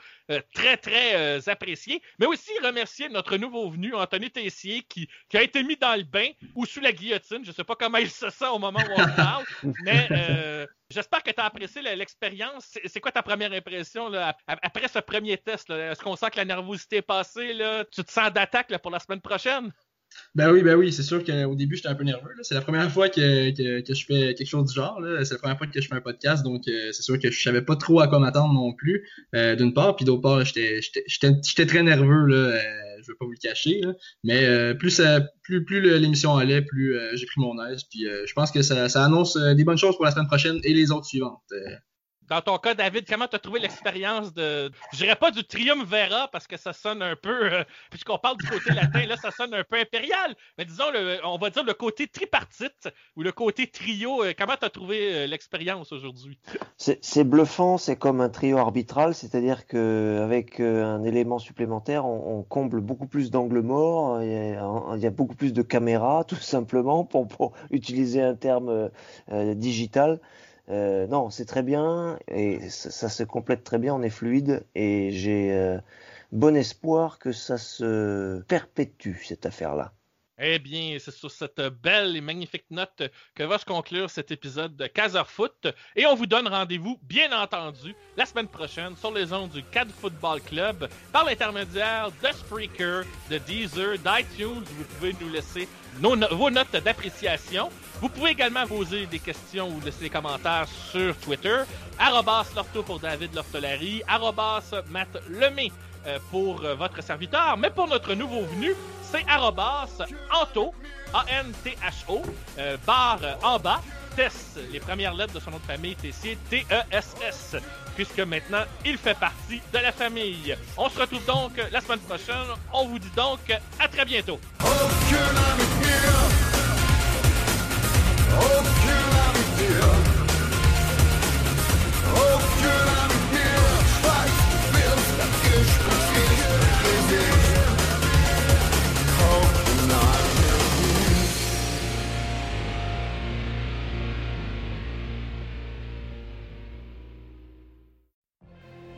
très, très apprécié. Mais aussi remercier notre nouveau venu, Anthony Tessier, qui, qui, a été mis dans le bain ou sous la guillotine. Je ne sais pas comment il se sent au moment où on parle, [LAUGHS] mais J'espère que tu as apprécié l'expérience. C'est quoi ta première impression là, après ce premier test? Est-ce qu'on sent que la nervosité est passée? Là? Tu te sens d'attaque pour la semaine prochaine? Ben oui, ben oui, c'est sûr qu'au début, j'étais un peu nerveux. C'est la première fois que, que, je fais quelque chose du genre. C'est la première fois que je fais un podcast, donc euh, c'est sûr que je savais pas trop à quoi m'attendre non plus, euh, d'une part. Puis d'autre part, j'étais très nerveux. Là, euh, je vais pas vous le cacher. Mais plus, plus, plus l'émission allait, plus j'ai pris mon aise. Puis je pense que ça, ça annonce des bonnes choses pour la semaine prochaine et les autres suivantes. Dans ton cas, David, comment tu as trouvé l'expérience de. Je dirais pas du triumvirat parce que ça sonne un peu. Euh, puisqu'on parle du côté latin, là, ça sonne un peu impérial. Mais disons, le, on va dire le côté tripartite ou le côté trio. Euh, comment tu as trouvé euh, l'expérience aujourd'hui? C'est bluffant, c'est comme un trio arbitral, c'est-à-dire qu'avec un élément supplémentaire, on, comble beaucoup plus d'angles morts, il y, a, beaucoup plus de caméras, [LAUGHS] tout simplement, pour, pour utiliser un terme digital. Euh, non, c'est très bien et ça, se complète très bien, on est fluide et j'ai euh, bon espoir que ça se perpétue cette affaire-là. Eh bien, c'est sur cette belle et magnifique note que va se conclure cet épisode de Casa Foot. Et on vous donne rendez-vous, bien entendu, la semaine prochaine sur les ondes du CAD Football Club par l'intermédiaire de Spreaker, de Deezer, d'iTunes. Vous pouvez nous laisser vos notes d'appréciation. Vous pouvez également poser des questions ou laisser des commentaires sur Twitter. Arrobas Lorto pour David Lortolari. Arrobas Matt Lemay euh, pour euh, votre serviteur. Mais pour notre nouveau venu, c'est Anto, A-N-T-H-O, euh, barre en bas, Tess, les premières lettres de son nom de famille, Tessier, T-E-S-S, puisque maintenant, il fait partie de la famille. On se retrouve donc la semaine prochaine. On vous dit donc à très bientôt.